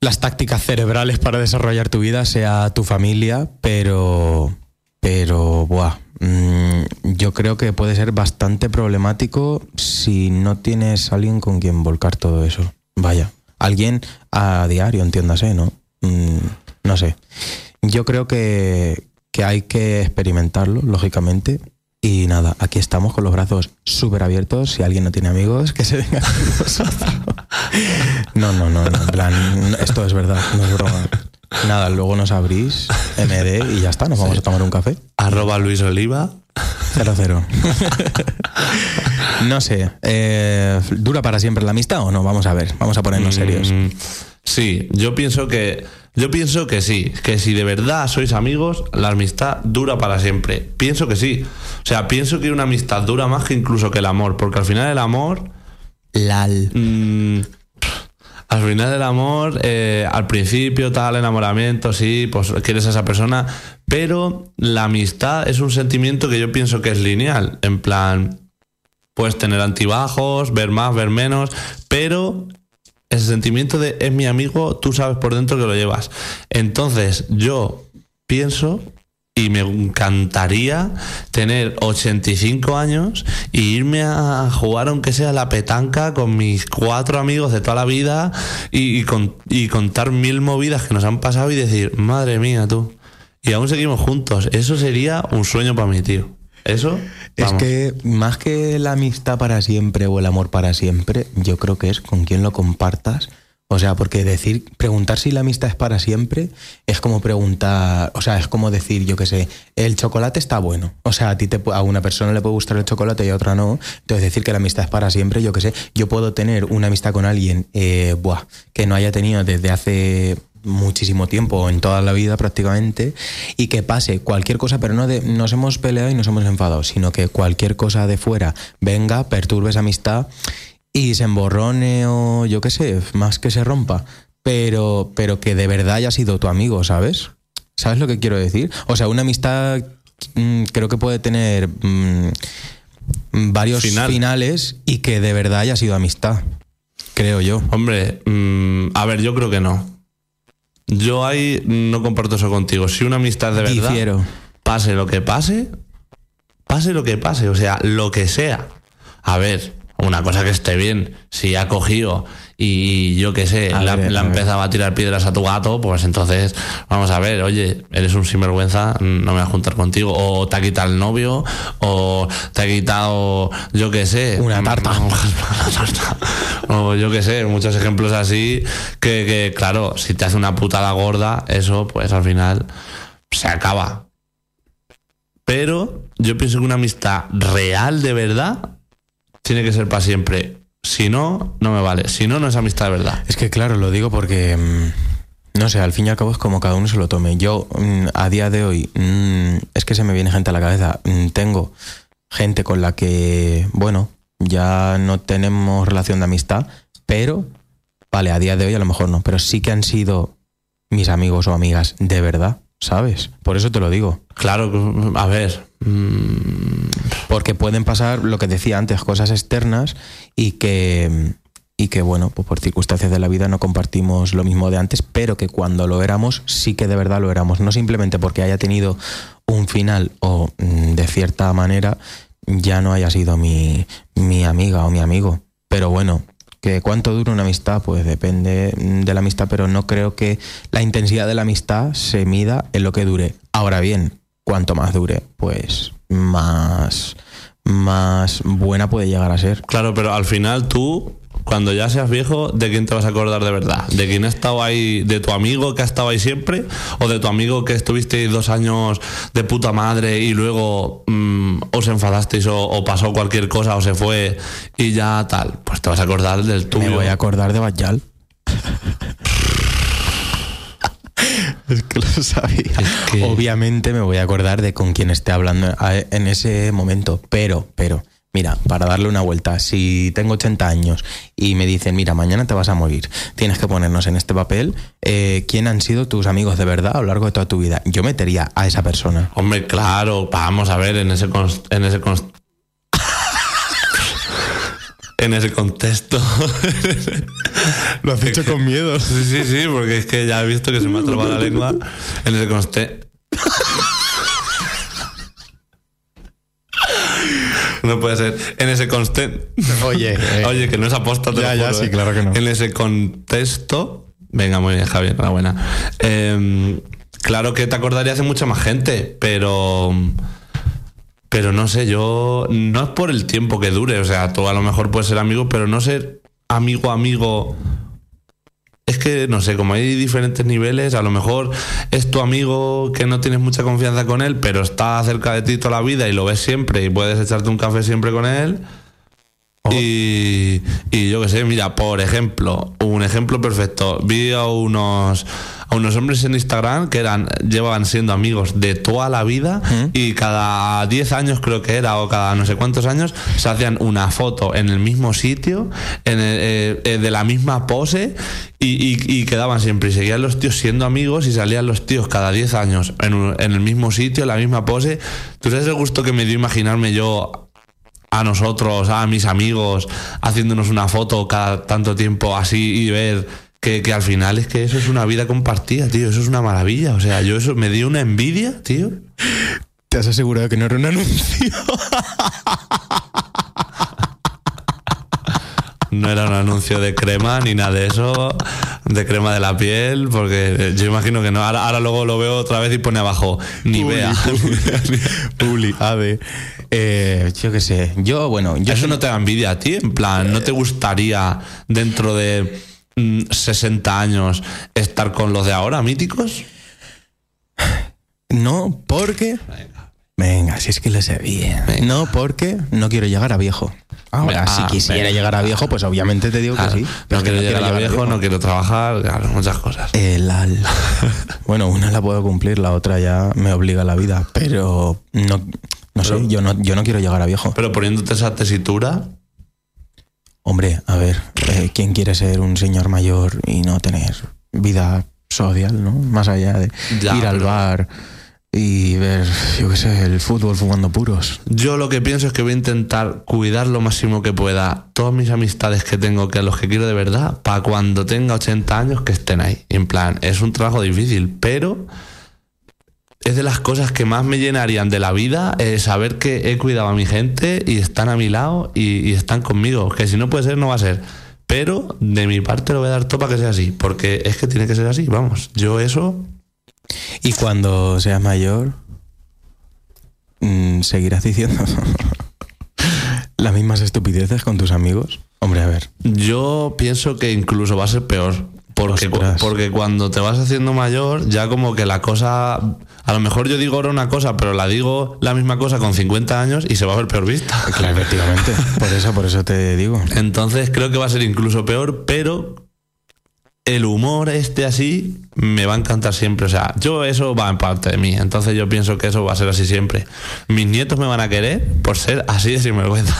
las tácticas cerebrales para desarrollar tu vida sea tu familia, pero, pero, buah, mm, yo creo que puede ser bastante problemático si no tienes alguien con quien volcar todo eso. Vaya, alguien a diario, entiéndase, ¿no? No sé. Yo creo que, que hay que experimentarlo, lógicamente. Y nada, aquí estamos con los brazos súper abiertos. Si alguien no tiene amigos, que se venga con nosotros. No, no, no, no, en plan, esto es verdad, no es broma. Nada, luego nos abrís MD y ya está, nos vamos a tomar un café. Arroba Luis Oliva. Cero, cero. No sé, eh, ¿dura para siempre la amistad o no? Vamos a ver, vamos a ponernos serios. Mm, Sí, yo pienso que yo pienso que sí, que si de verdad sois amigos, la amistad dura para siempre. Pienso que sí. O sea, pienso que una amistad dura más que incluso que el amor, porque al final el amor Lal. Mm, al final del amor, eh, al principio tal enamoramiento, sí, pues quieres a esa persona, pero la amistad es un sentimiento que yo pienso que es lineal, en plan, puedes tener antibajos, ver más, ver menos, pero ese sentimiento de es mi amigo, tú sabes por dentro que lo llevas. Entonces, yo pienso y me encantaría tener 85 años y irme a jugar aunque sea la petanca con mis cuatro amigos de toda la vida y, y con- y contar mil movidas que nos han pasado y decir, madre mía tú, y aún seguimos juntos. Eso sería un sueño para mí, tío. Eso... Es que más que la amistad para siempre o el amor para siempre, yo creo que es con quién lo compartas. O sea, porque decir, preguntar si la amistad es para siempre es como preguntar, o sea, es como decir, yo qué sé, el chocolate está bueno. O sea, a ti te, a una persona le puede gustar el chocolate y a otra no. Entonces decir que la amistad es para siempre, yo qué sé, yo puedo tener una amistad con alguien, eh, buah, que no haya tenido desde hace muchísimo tiempo, en toda la vida prácticamente, y que pase cualquier cosa, pero no de nos hemos peleado y nos hemos enfadado, sino que cualquier cosa de fuera venga, perturbe esa amistad y se emborrone o yo qué sé, más que se rompa, pero, pero que de verdad haya sido tu amigo, ¿sabes? ¿Sabes lo que quiero decir? O sea, una amistad mm, creo que puede tener mm, varios Final. finales y que de verdad haya sido amistad, creo yo. Hombre, mm, a ver, yo creo que no. Yo ahí no comparto eso contigo. Si una amistad de verdad, Difiero. pase lo que pase, pase lo que pase, o sea, lo que sea. A ver, una cosa que esté bien, si ha cogido y yo qué sé, la, ver, la a empezaba a tirar piedras a tu gato, pues entonces vamos a ver, oye, eres un sinvergüenza, no me voy a juntar contigo. O te ha quitado el novio, o te ha quitado, yo qué sé, Una tarta. Una tarta. O yo qué sé, muchos ejemplos así que, que, claro, si te hace una putada gorda, eso pues al final se acaba. Pero yo pienso que una amistad real de verdad tiene que ser para siempre. Si no, no me vale. Si no, no es amistad de verdad. Es que claro, lo digo porque, mm, no sé, al fin y al cabo es como cada uno se lo tome. Yo, mm, a día de hoy, mm, es que se me viene gente a la cabeza. Tengo gente con la que, bueno, ya no tenemos relación de amistad, pero, vale, a día de hoy a lo mejor no, pero sí que han sido mis amigos o amigas de verdad, ¿sabes? Por eso te lo digo. Claro, a ver. mm, Porque pueden pasar, lo que decía antes, cosas externas y que, y que, bueno, pues por circunstancias de la vida no compartimos lo mismo de antes, pero que cuando lo éramos, sí que de verdad lo éramos. No simplemente porque haya tenido un final o mm, de cierta manera ya no haya sido mi, mi amiga o mi amigo. Pero bueno, que cuánto dura una amistad, pues depende de la amistad, pero no creo que la intensidad de la amistad se mida en lo que dure. Ahora bien, cuanto más dure, pues más, más buena puede llegar a ser. Claro, pero al final tú, cuando ya seas viejo, ¿de quién te vas a acordar de verdad? ¿De quién ha estado ahí, de tu amigo que ha estado ahí siempre? ¿O de tu amigo que estuviste dos años de puta madre y luego mm, os enfadasteis o, o pasó cualquier cosa o se fue y ya tal? Pues te vas a acordar del tuyo. Me voy a acordar de Bajal. es que lo sabía. Es que- Obviamente me voy a acordar de con quién esté hablando a- en ese momento, pero, pero, mira, para darle una vuelta, si tengo 80 años y me dicen, mira, mañana te vas a morir, tienes que ponernos en este papel eh, quién han sido tus amigos de verdad a lo largo de toda tu vida. Yo metería a esa persona. Hombre, claro, vamos a ver en ese en ese en ese contexto. Lo has hecho con miedo. Sí, sí, sí, porque es que ya he visto que se me ha trabado la lengua en ese conste. No puede ser. En ese conste. Oye, eh. Oye, que no es aposta. te Ya, lo ya, sí, eh. claro que no. En ese contexto. Venga, muy bien, Javier, enhorabuena. Eh, claro que te acordarías de mucha más gente, pero. Pero no sé, yo. No es por el tiempo que dure. O sea, tú a lo mejor puedes ser amigo, pero no ser amigo, amigo. Es que, no sé, como hay diferentes niveles, a lo mejor es tu amigo que no tienes mucha confianza con él, pero está cerca de ti toda la vida y lo ves siempre y puedes echarte un café siempre con él. Y, y yo qué sé, mira, por ejemplo, un ejemplo perfecto. Vi a unos, a unos hombres en Instagram que eran, llevaban siendo amigos de toda la vida y cada 10 años creo que era, o cada no sé cuántos años, se hacían una foto en el mismo sitio, en el- eh, eh, de la misma pose y, y- y quedaban siempre. Y seguían los tíos siendo amigos y salían los tíos cada 10 años en, un- en el mismo sitio, en la misma pose. ¿Tú sabes el gusto que me dio imaginarme yo a nosotros, a mis amigos, haciéndonos una foto cada tanto tiempo así y ver que, que al final es que eso es una vida compartida, tío. Eso es una maravilla. O sea, yo eso me dio una envidia, tío. ¿Te has asegurado que no era un anuncio? No era un anuncio de crema ni nada de eso, de crema de la piel, porque yo imagino que no. Ahora, ahora luego lo veo otra vez y pone abajo, ni vea. Publi, ave. Eh, yo qué sé. Yo, bueno, yo ¿Eso no te da envidia a ti? En plan, ¿no te gustaría dentro de 60 años estar con los de ahora, míticos? no porque. Venga, si es que lo sé bien. No porque no quiero llegar a viejo. Ahora, Ah, si quisiera venga. llegar a viejo, pues obviamente te digo Claro, que sí. pero no que quiero llegar a viejo, no quiero trabajar, claro, muchas cosas. El al. Bueno, una la puedo cumplir, la otra ya me obliga a la vida. Pero no, no sé, yo no, yo no quiero llegar a viejo. Pero poniéndote esa tesitura, Hombre, a ver, eh, ¿quién quiere ser un señor mayor y no tener vida social, ¿no? Más allá de Ya, ir al bar y ver, yo qué sé, el fútbol fumando puros. yo lo que pienso es que voy a intentar cuidar lo máximo que pueda todas mis amistades que tengo, que a los que quiero de verdad, para cuando tenga 80 años que estén ahí. En plan, es un trabajo difícil, pero es de las cosas que más me llenarían de la vida eh, saber que he cuidado a mi gente y están a mi lado y, y están conmigo. Que si no puede ser, no va a ser. Pero de mi parte lo voy a dar todo para que sea así, porque es que tiene que ser así, vamos. Yo eso Y cuando seas mayor, mm, seguirás diciendo las mismas estupideces con tus amigos. Hombre, a ver. Yo pienso que incluso va a ser peor. Porque, Ostras. porque cuando te vas haciendo mayor, ya como que la cosa. A lo mejor yo digo ahora una cosa, pero la digo la misma cosa con 50 años y se va a ver peor vista. Claro, efectivamente. Por eso, por eso te digo. Entonces creo que va a ser incluso peor, pero el humor este así me va a encantar siempre. O sea, yo eso va en parte de mí. Entonces yo pienso que eso va a ser así siempre. Mis nietos me van a querer por ser así de sinvergüenza.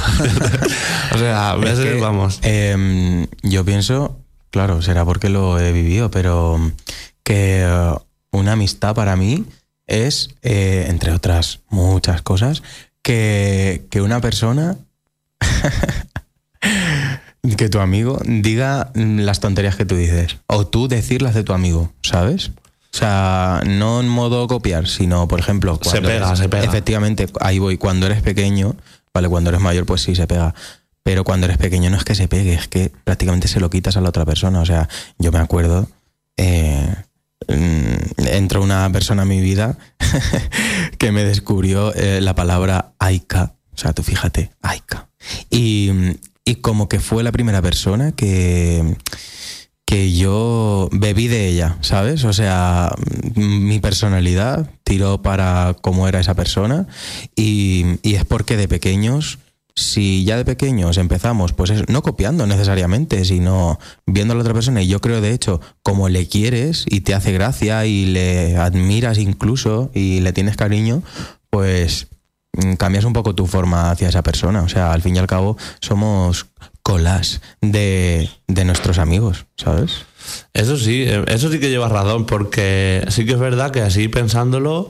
o sea, voy a ser, que, vamos. em, yo pienso, claro, será porque lo he vivido, pero que eh, una amistad para mí es, eh, entre otras muchas cosas, que, que una persona, que tu amigo diga las tonterías que tú dices, o tú decirlas de tu amigo, ¿sabes? O sea, no en modo copiar, sino, por ejemplo, Se cuando pega, eres- se pega. Efectivamente, ahí voy. Cuando eres pequeño, vale, cuando eres mayor, pues sí se pega. Pero cuando eres pequeño no es que se pegue, es que prácticamente se lo quitas a la otra persona. O sea, yo me acuerdo, eh, mm, entró una persona a mi vida que me descubrió eh, la palabra Aika. O sea, tú fíjate, Aika. Y, y como que fue la primera persona que, que yo bebí de ella, ¿sabes? O sea, m- mi personalidad tiró para cómo era esa persona y, y es porque de pequeños, si ya de pequeños empezamos, pues es- no copiando necesariamente, sino viendo a la otra persona y yo creo de hecho, como le quieres y te hace gracia y le admiras incluso y le tienes cariño, pues mm, cambias un poco tu forma hacia esa persona. O sea, al fin y al cabo somos colas de, de nuestros amigos, ¿sabes? Eso sí, eh, eso sí que llevas razón, porque sí que es verdad que así pensándolo,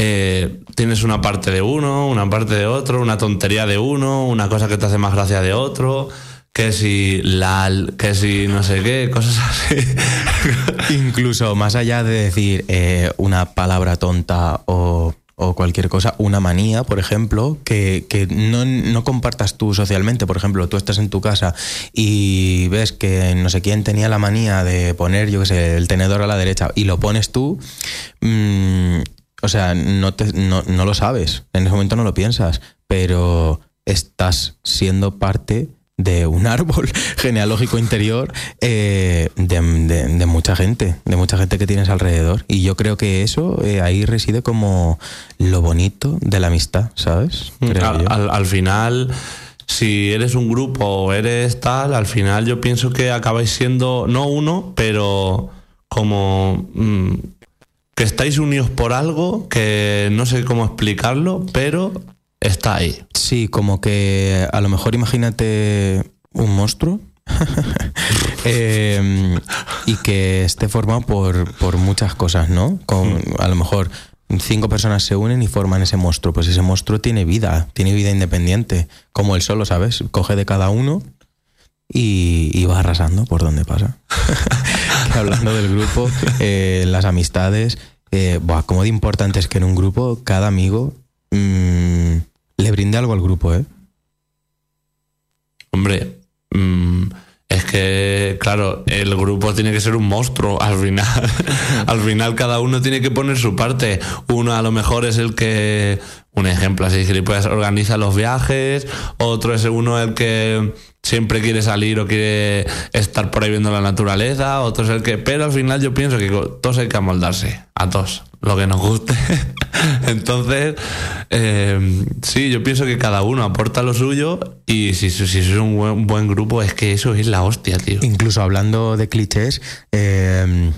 eh, tienes una parte de uno, una parte de otro, una tontería de uno, una cosa que te hace más gracia de otro, que si lal, que si no sé qué, cosas así. Incluso más allá de decir eh, una palabra tonta o, cualquier cosa, una manía, por ejemplo, que, no, compartas tú socialmente. Por ejemplo, tú estás en tu casa y ves que no sé quién tenía la manía de poner, yo qué sé, el tenedor a la derecha y lo pones tú. mm, o sea, no, te, no, no lo sabes, en ese momento no lo piensas, pero estás siendo parte de un árbol genealógico interior eh, de, de- de mucha gente, de mucha gente que tienes alrededor. Y yo creo que eso eh, ahí reside como lo bonito de la amistad, ¿sabes? Al, al- al final, si eres un grupo o eres tal, al final yo pienso que acabáis siendo, no uno, pero como mm, que estáis unidos por algo que no sé cómo explicarlo, pero está ahí. Sí, como que a lo mejor imagínate un monstruo eh, y que esté formado por, por muchas cosas, ¿no? Con, a lo mejor cinco personas se unen y forman ese monstruo. Pues ese monstruo tiene vida, tiene vida independiente, como él solo, ¿sabes? Coge de cada uno y, y va arrasando por donde pasa. hablando del grupo, eh, las amistades, eh, buah, cómo de importante es que en un grupo cada amigo mm, le brinde algo al grupo, ¿eh? Hombre, mm, es que, claro, el grupo tiene que ser un monstruo al final. al final cada uno tiene que poner su parte. Uno a lo mejor es el que, un ejemplo así, gilipollas, organiza los viajes, otro es uno el que siempre quiere salir o quiere estar por ahí viendo la naturaleza, otro es el que... Pero al final yo pienso que todos hay que amoldarse, a todos, lo que nos guste. Entonces, eh, sí, yo pienso que cada uno aporta lo suyo y si, si, es un buen, grupo es que eso es la hostia, tío. Incluso hablando de clichés, eh,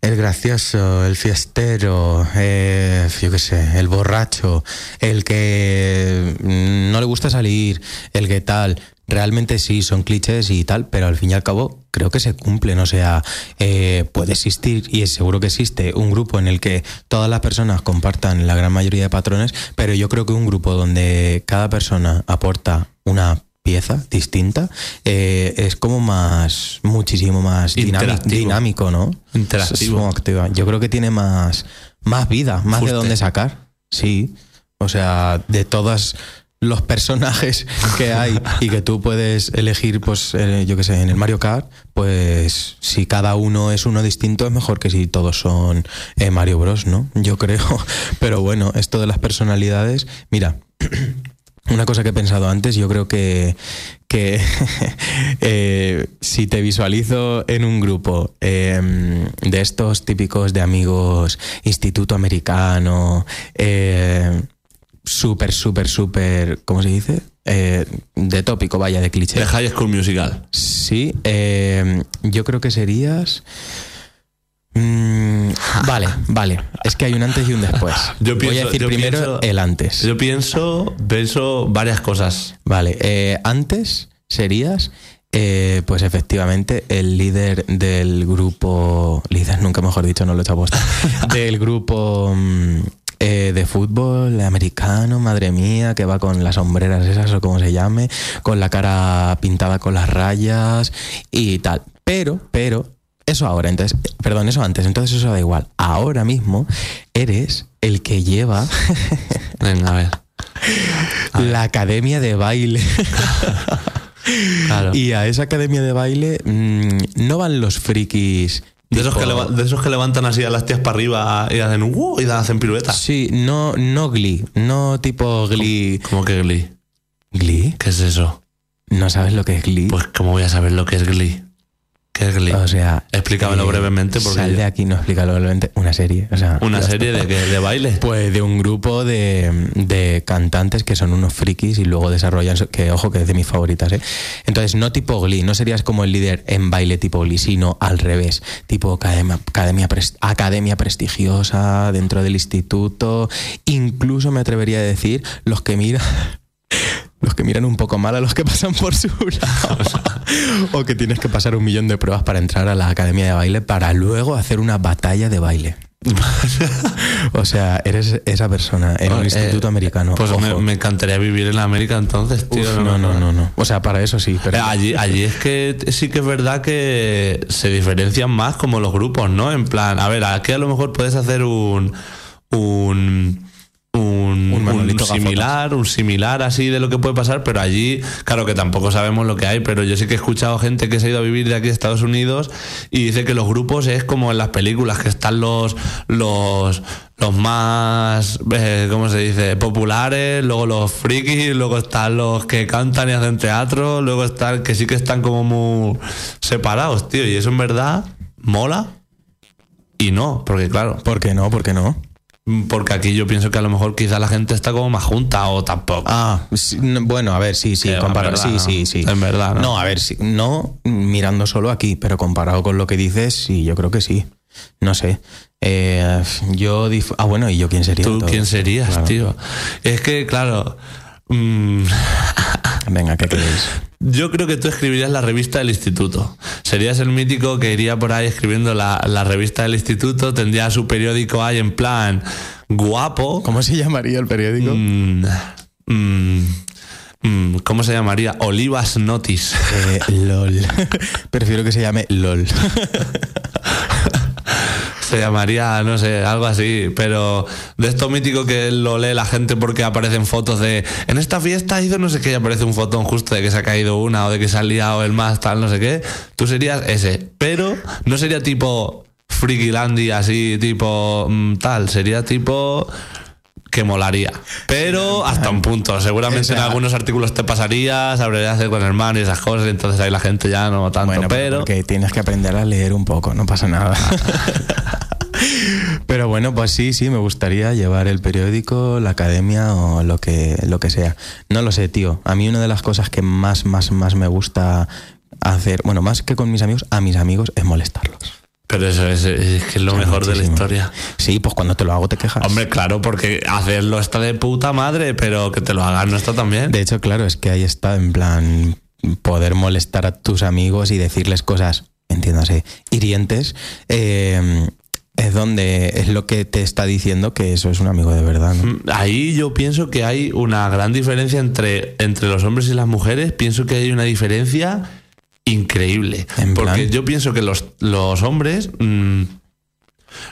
el gracioso, el fiestero, eh, yo qué sé, el borracho, el que no le gusta salir, el que tal. Realmente sí, son clichés y tal, pero al fin y al cabo creo que se cumplen. O sea, eh, puede existir, y es seguro que existe, un grupo en el que todas las personas compartan la gran mayoría de patrones, pero yo creo que un grupo donde cada persona aporta una pieza distinta eh, es como más, muchísimo más dinámico, Interactivo. dinámico, ¿no? Interactivo. Activa. Yo creo que tiene más, más vida, más Fuste. de dónde sacar. Sí. O sea, de todos los personajes que hay y que tú puedes elegir, pues, eh, yo qué sé, en el Mario Kart, pues si cada uno es uno distinto, es mejor que si todos son eh, Mario Bros, ¿no? Yo creo. Pero bueno, esto de las personalidades, mira. Una cosa que he pensado antes, yo creo que, que eh, si te visualizo en un grupo eh, de estos típicos de amigos, instituto americano, eh, súper, súper, súper, ¿cómo se dice? Eh, de tópico, vaya, de cliché. De High School Musical. Sí, eh, yo creo que serías... Mm, vale, vale. Es que hay un antes y un después. Yo Voy a pienso- decir primero pienso- el antes. Yo pienso, pienso varias cosas. Vale, eh, antes serías, pues efectivamente, el líder del grupo, líder nunca mejor dicho, no lo he hecho aposta, del grupo mm, eh, de fútbol americano, madre mía, que va con las sombreras esas o como se llame, con la cara pintada con las rayas y tal. Pero, pero, eso ahora, entonces, perdón, eso antes, entonces eso da igual. Ahora mismo eres el que lleva Venga, a ver. la academia de baile. Claro. Y a esa academia de baile mm, no van los frikis. De, esos que de esos que levantan así a las tías para arriba y hacen uh, y hacen piruetas. Sí, no, no Glee, no tipo Glee. ¿Cómo que Glee? ¿Glee? ¿Qué es eso? ¿No sabes lo que es Glee? Pues cómo voy a saber lo que es Glee. ¿Qué es Glee? o sea, Explícamelo eh, brevemente porque Sal de aquí, no explícalo brevemente. Una serie, o sea. Una serie de, que- de baile. Pues de un grupo de, de cantantes que son unos frikis y luego desarrollan, que ojo que es de mis favoritas, ¿eh? Entonces, no tipo Glee, no serías como el líder en baile tipo Glee, sino al revés, tipo academia, academia, academia prestigiosa dentro del instituto, incluso me atrevería a decir los que miran... Los que miran un poco mal a los que pasan por su lado. o que tienes que pasar un millón de pruebas para entrar a la academia de baile para luego hacer una batalla de baile. o sea, eres esa persona en un Eh, instituto americano. Pues me, encantaría vivir en América entonces, tío. No, no, no, no. O sea, para eso sí, pero Eh, Allí, allí es que sí que es verdad que se diferencian más como los grupos, ¿no? En plan, a ver, aquí a lo mejor puedes hacer un. un. Un, Un Manolito un similar, un similar así de lo que puede pasar, pero allí, claro que tampoco sabemos lo que hay, pero yo sí que he escuchado gente que se ha ido a vivir de aquí a Estados Unidos y dice que los grupos es como en las películas, que están los los los más, eh, ¿cómo se dice? Populares, luego los frikis, luego están los que cantan y hacen teatro, luego están que sí que están como muy separados, tío, y eso en verdad mola y no, porque claro, ¿por qué no? ¿Por qué no? Porque aquí yo pienso que a lo mejor quizá la gente está como más junta o tampoco. Ah, sí, bueno, a ver, sí, sí, comparado. verdad, Sí, ¿no? sí, sí. En verdad, ¿no? a ver, sí, no mirando solo aquí, pero comparado con lo que dices, sí, yo creo que sí. No sé. Eh, yo. Ah, bueno, ¿y yo quién sería? ¿Tú entonces? quién serías, Claro. tío? Es que, claro, mm, Venga, ¿qué queréis? yo creo que tú escribirías la revista del instituto. Serías el mítico que iría por ahí escribiendo la, la revista del instituto, tendría su periódico ahí en plan guapo. ¿Cómo se llamaría el periódico? Mm, mm, mm, ¿Cómo se llamaría? Olivas Notis. Eh, LOL. Prefiero que se llame LOL. Se llamaría, no sé, algo así, pero de esto mítico que lo lee la gente porque aparecen fotos de en esta fiesta hizo no sé qué y aparece un fotón justo de que se ha caído una o de que se ha liado el más, tal, no sé qué. Tú serías ese, pero no sería tipo Frikilandia, así, tipo mm, tal, sería tipo que molaría. Pero hasta un punto. Seguramente en algunos artículos te pasarías, hablarías de con hermano y esas cosas, y entonces ahí la gente ya no tanto. Bueno, pero tienes que aprender a leer un poco, no pasa nada. Pero bueno, pues sí, sí, me gustaría llevar el periódico, la academia o lo que, lo que sea. No lo sé, tío. A mí una de las cosas que más, más, más me gusta hacer, bueno, más que con mis amigos, a mis amigos es molestarlos. Pero eso es, es que es lo mejor de la historia. Sí, pues cuando te lo hago te quejas. Hombre, claro, porque hacerlo está de puta madre, pero que te lo hagan no está tan bien. De hecho, claro, es que ahí está, en plan, poder molestar a tus amigos y decirles cosas, entiéndase, hirientes, eh, es donde es lo que te está diciendo que eso es un amigo de verdad, ¿no? Mm, Ahí yo pienso que hay una gran diferencia entre, entre los hombres y las mujeres. Pienso que hay una diferencia increíble. En Porque plan. yo pienso que los, los hombres mm,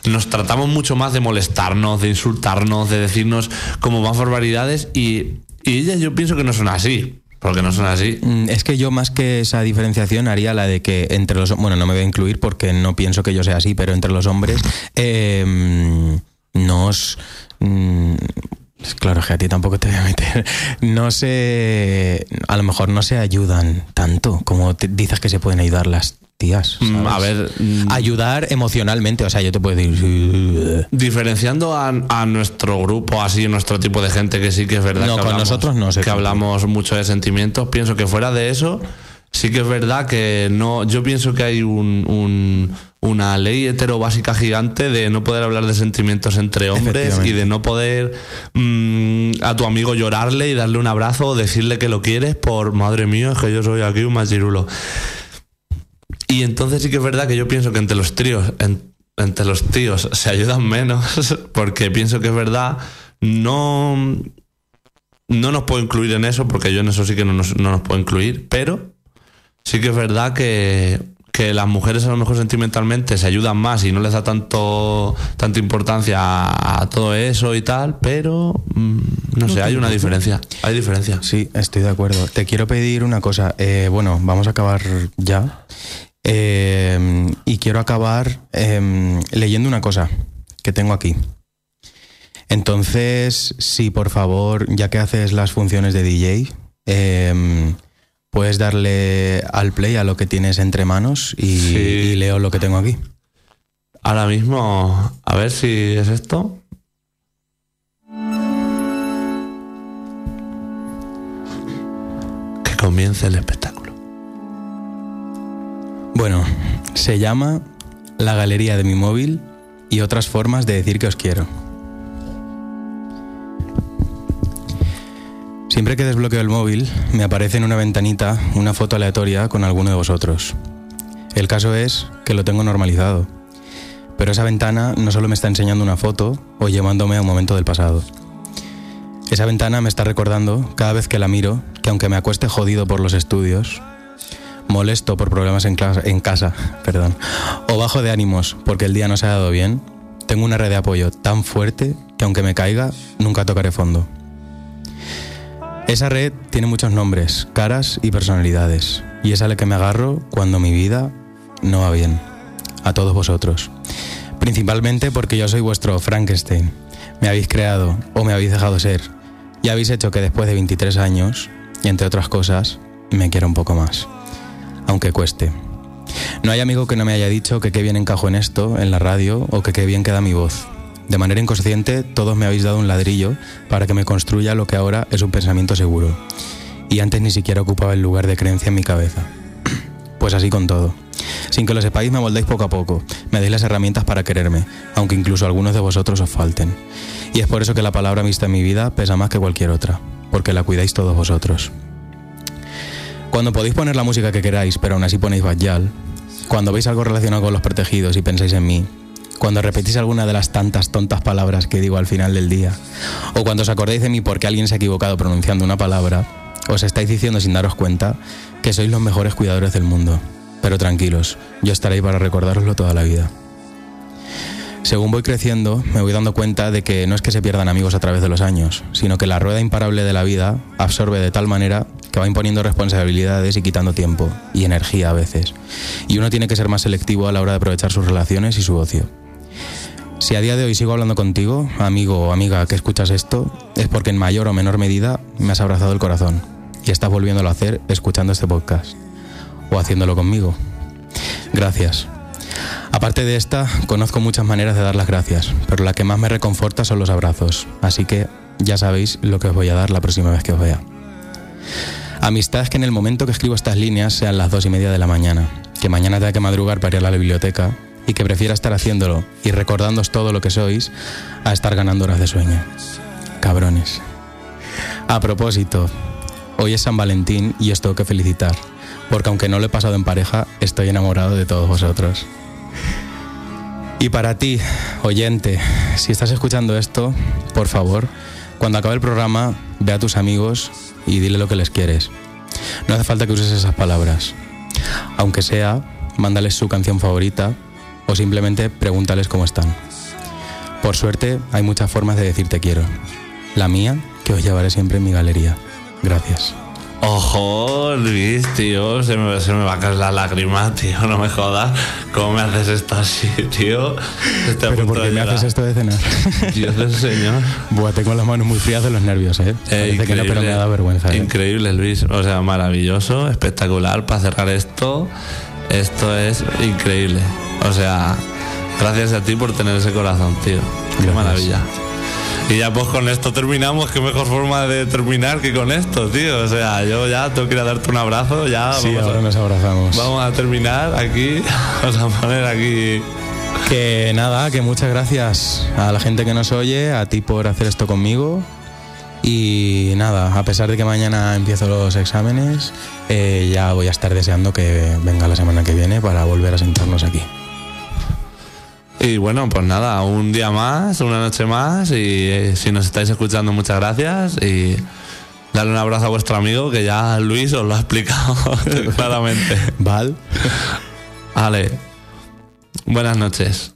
nos tratamos mucho más de molestarnos, de insultarnos, de decirnos como más barbaridades y, y ellas yo pienso que no son así. Porque no son así. Mm, Es que yo más que esa diferenciación haría la de que entre los... Bueno, no me voy a incluir porque no pienso que yo sea así, pero entre los hombres eh, mm, nos... mm, Claro, que a ti tampoco te voy a meter. No se... A lo mejor no se ayudan tanto como te- dices que se pueden ayudar las tías. Mm, ¿sabes? A ver, mm, Ayudar emocionalmente, o sea, yo te puedo decir... Diferenciando a, a nuestro grupo, así, nuestro tipo de gente, que sí que es verdad No, que con hablamos, nosotros no sé que hablamos mucho de sentimientos, pienso que fuera de eso, sí que es verdad que no. Yo pienso que hay un, un- una ley hetero básica gigante de no poder hablar de sentimientos entre hombres y de no poder mm, a tu amigo llorarle y darle un abrazo o decirle que lo quieres por madre mía, es que yo soy aquí un machirulo. Y entonces sí que es verdad que yo pienso que entre los tríos, en- entre los tíos se ayudan menos, porque pienso que es verdad, no, no nos puedo incluir en eso, porque yo en eso sí que no nos, no nos puedo incluir, pero sí que es verdad que, que las mujeres a lo mejor sentimentalmente se ayudan más y no les da tanto tanta importancia a, a todo eso y tal, pero mm, no sé, hay una diferencia, hay diferencia. Sí, estoy de acuerdo. Te quiero pedir una cosa. Eh, bueno, vamos a acabar ya. Eh, y quiero acabar eh, leyendo una cosa que tengo aquí. Entonces, sí, por favor, ya que haces las funciones de DJ, eh, puedes darle al play a lo que tienes entre manos y, Sí. y leo lo que tengo aquí. Ahora mismo, a ver si es esto. Que comience el espectáculo. Bueno, se llama La Galería de mi móvil y otras formas de decir que os quiero. Siempre que desbloqueo el móvil, me aparece en una ventanita una foto aleatoria con alguno de vosotros. El caso es que lo tengo normalizado. Pero esa ventana no solo me está enseñando una foto o llevándome a un momento del pasado. Esa ventana me está recordando, cada vez que la miro, que aunque me acueste jodido por los estudios, molesto por problemas en, en casa, perdón, o bajo de ánimos porque el día no se ha dado bien, tengo una red de apoyo tan fuerte que aunque me caiga, nunca tocaré fondo. Esa red tiene muchos nombres, caras y personalidades, y es a la que me agarro cuando mi vida no va bien. A todos vosotros. Principalmente porque yo soy vuestro Frankenstein. Me habéis creado o me habéis dejado ser. Y habéis hecho que después de 23 años, y entre otras cosas, me quiera un poco más. Aunque cueste. No hay amigo que no me haya dicho que qué bien encajo en esto, en la radio, o que qué bien queda mi voz. De manera inconsciente, todos me habéis dado un ladrillo para que me construya lo que ahora es un pensamiento seguro. Y antes ni siquiera ocupaba el lugar de creencia en mi cabeza. Pues así con todo. Sin que lo sepáis, me moldáis poco a poco. Me dais las herramientas para quererme, aunque incluso algunos de vosotros os falten. Y es por eso que la palabra vista en mi vida pesa más que cualquier otra, porque la cuidáis todos vosotros. Cuando podéis poner la música que queráis, pero aún así ponéis Bajal, cuando veis algo relacionado con los protegidos y pensáis en mí, cuando repetís alguna de las tantas tontas palabras que digo al final del día, o cuando os acordáis de mí porque alguien se ha equivocado pronunciando una palabra, os estáis diciendo sin daros cuenta que sois los mejores cuidadores del mundo. Pero tranquilos, yo estaré ahí para recordároslo toda la vida. Según voy creciendo, me voy dando cuenta de que no es que se pierdan amigos a través de los años, sino que la rueda imparable de la vida absorbe de tal manera que va imponiendo responsabilidades y quitando tiempo y energía a veces. Y uno tiene que ser más selectivo a la hora de aprovechar sus relaciones y su ocio. Si a día de hoy sigo hablando contigo, amigo o amiga que escuchas esto, es porque en mayor o menor medida me has abrazado el corazón y estás volviéndolo a hacer escuchando este podcast o haciéndolo conmigo. Gracias. Aparte de esta, conozco muchas maneras de dar las gracias, pero la que más me reconforta son los abrazos, así que ya sabéis lo que os voy a dar la próxima vez que os vea. Amistad que en el momento que escribo estas líneas sean las dos y media de la mañana, que mañana tenga que madrugar para ir a la biblioteca y que prefiera estar haciéndolo y recordándoos todo lo que sois a estar ganando horas de sueño. Cabrones. A propósito, hoy es San Valentín y os tengo que felicitar, porque aunque no lo he pasado en pareja, estoy enamorado de todos vosotros. Y para ti, oyente, si estás escuchando esto, por favor, cuando acabe el programa, ve a tus amigos y dile lo que les quieres. No hace falta que uses esas palabras. Aunque sea, mándales su canción favorita o simplemente pregúntales cómo están. Por suerte, hay muchas formas de decir te quiero. La mía, que os llevaré siempre en mi galería. Gracias. Ojo, Luis, tío, se me, se me va a caer la lágrima, tío, no me jodas. ¿Cómo me haces esto así, tío? Estoy Pero ¿por qué me haces esto de cenar? Dios del Señor. Buah, tengo las manos muy frías de los nervios, ¿eh? Eh, Parece que no, pero me da vergüenza. ¿eh? Increíble, Luis. O sea, maravilloso, espectacular. Para cerrar esto, esto es increíble. O sea, gracias a ti por tener ese corazón, tío. Qué Gracias. maravilla. Y ya pues con esto terminamos. Qué mejor forma de terminar que con esto, tío. O sea, yo ya tengo que ir a darte un abrazo. Ya Sí, vamos, ahora a, nos abrazamos. vamos a terminar aquí. Vamos a poner aquí. Que nada, que muchas gracias a la gente que nos oye, a ti por hacer esto conmigo. Y nada, a pesar de que mañana empiezo los exámenes, eh, ya voy a estar deseando que venga la semana que viene para volver a sentarnos aquí. Y bueno, pues nada, un día más, una noche más. Y eh, si nos estáis escuchando, muchas gracias. Y darle un abrazo a vuestro amigo, que ya Luis os lo ha explicado claramente. ¿Val? Vale. Buenas noches.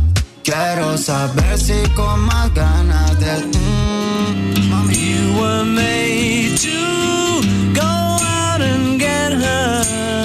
Quiero saber si con más ganas de. Mm. You were made to go out and get her.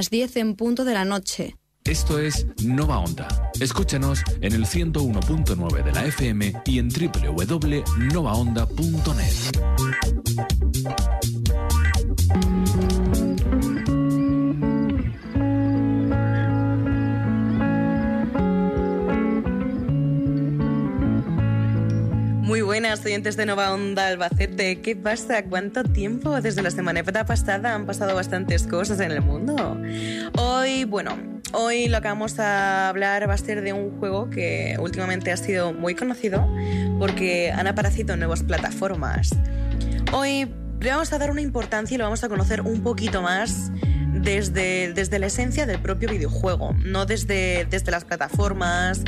Las 10 en punto de la noche. Esto es Nova Onda. Escúchanos en el 101.9 de la FM y en www.novaonda.net. Muy buenas, oyentes de Nova Onda Albacete. ¿Qué pasa? ¿Cuánto tiempo? Desde la semana pasada han pasado bastantes cosas en el mundo. Hoy, bueno, hoy lo que vamos a hablar va a ser de un juego que últimamente ha sido muy conocido porque han aparecido nuevas plataformas. Hoy le vamos a dar una importancia y lo vamos a conocer un poquito más desde, desde la esencia del propio videojuego, no desde, desde las plataformas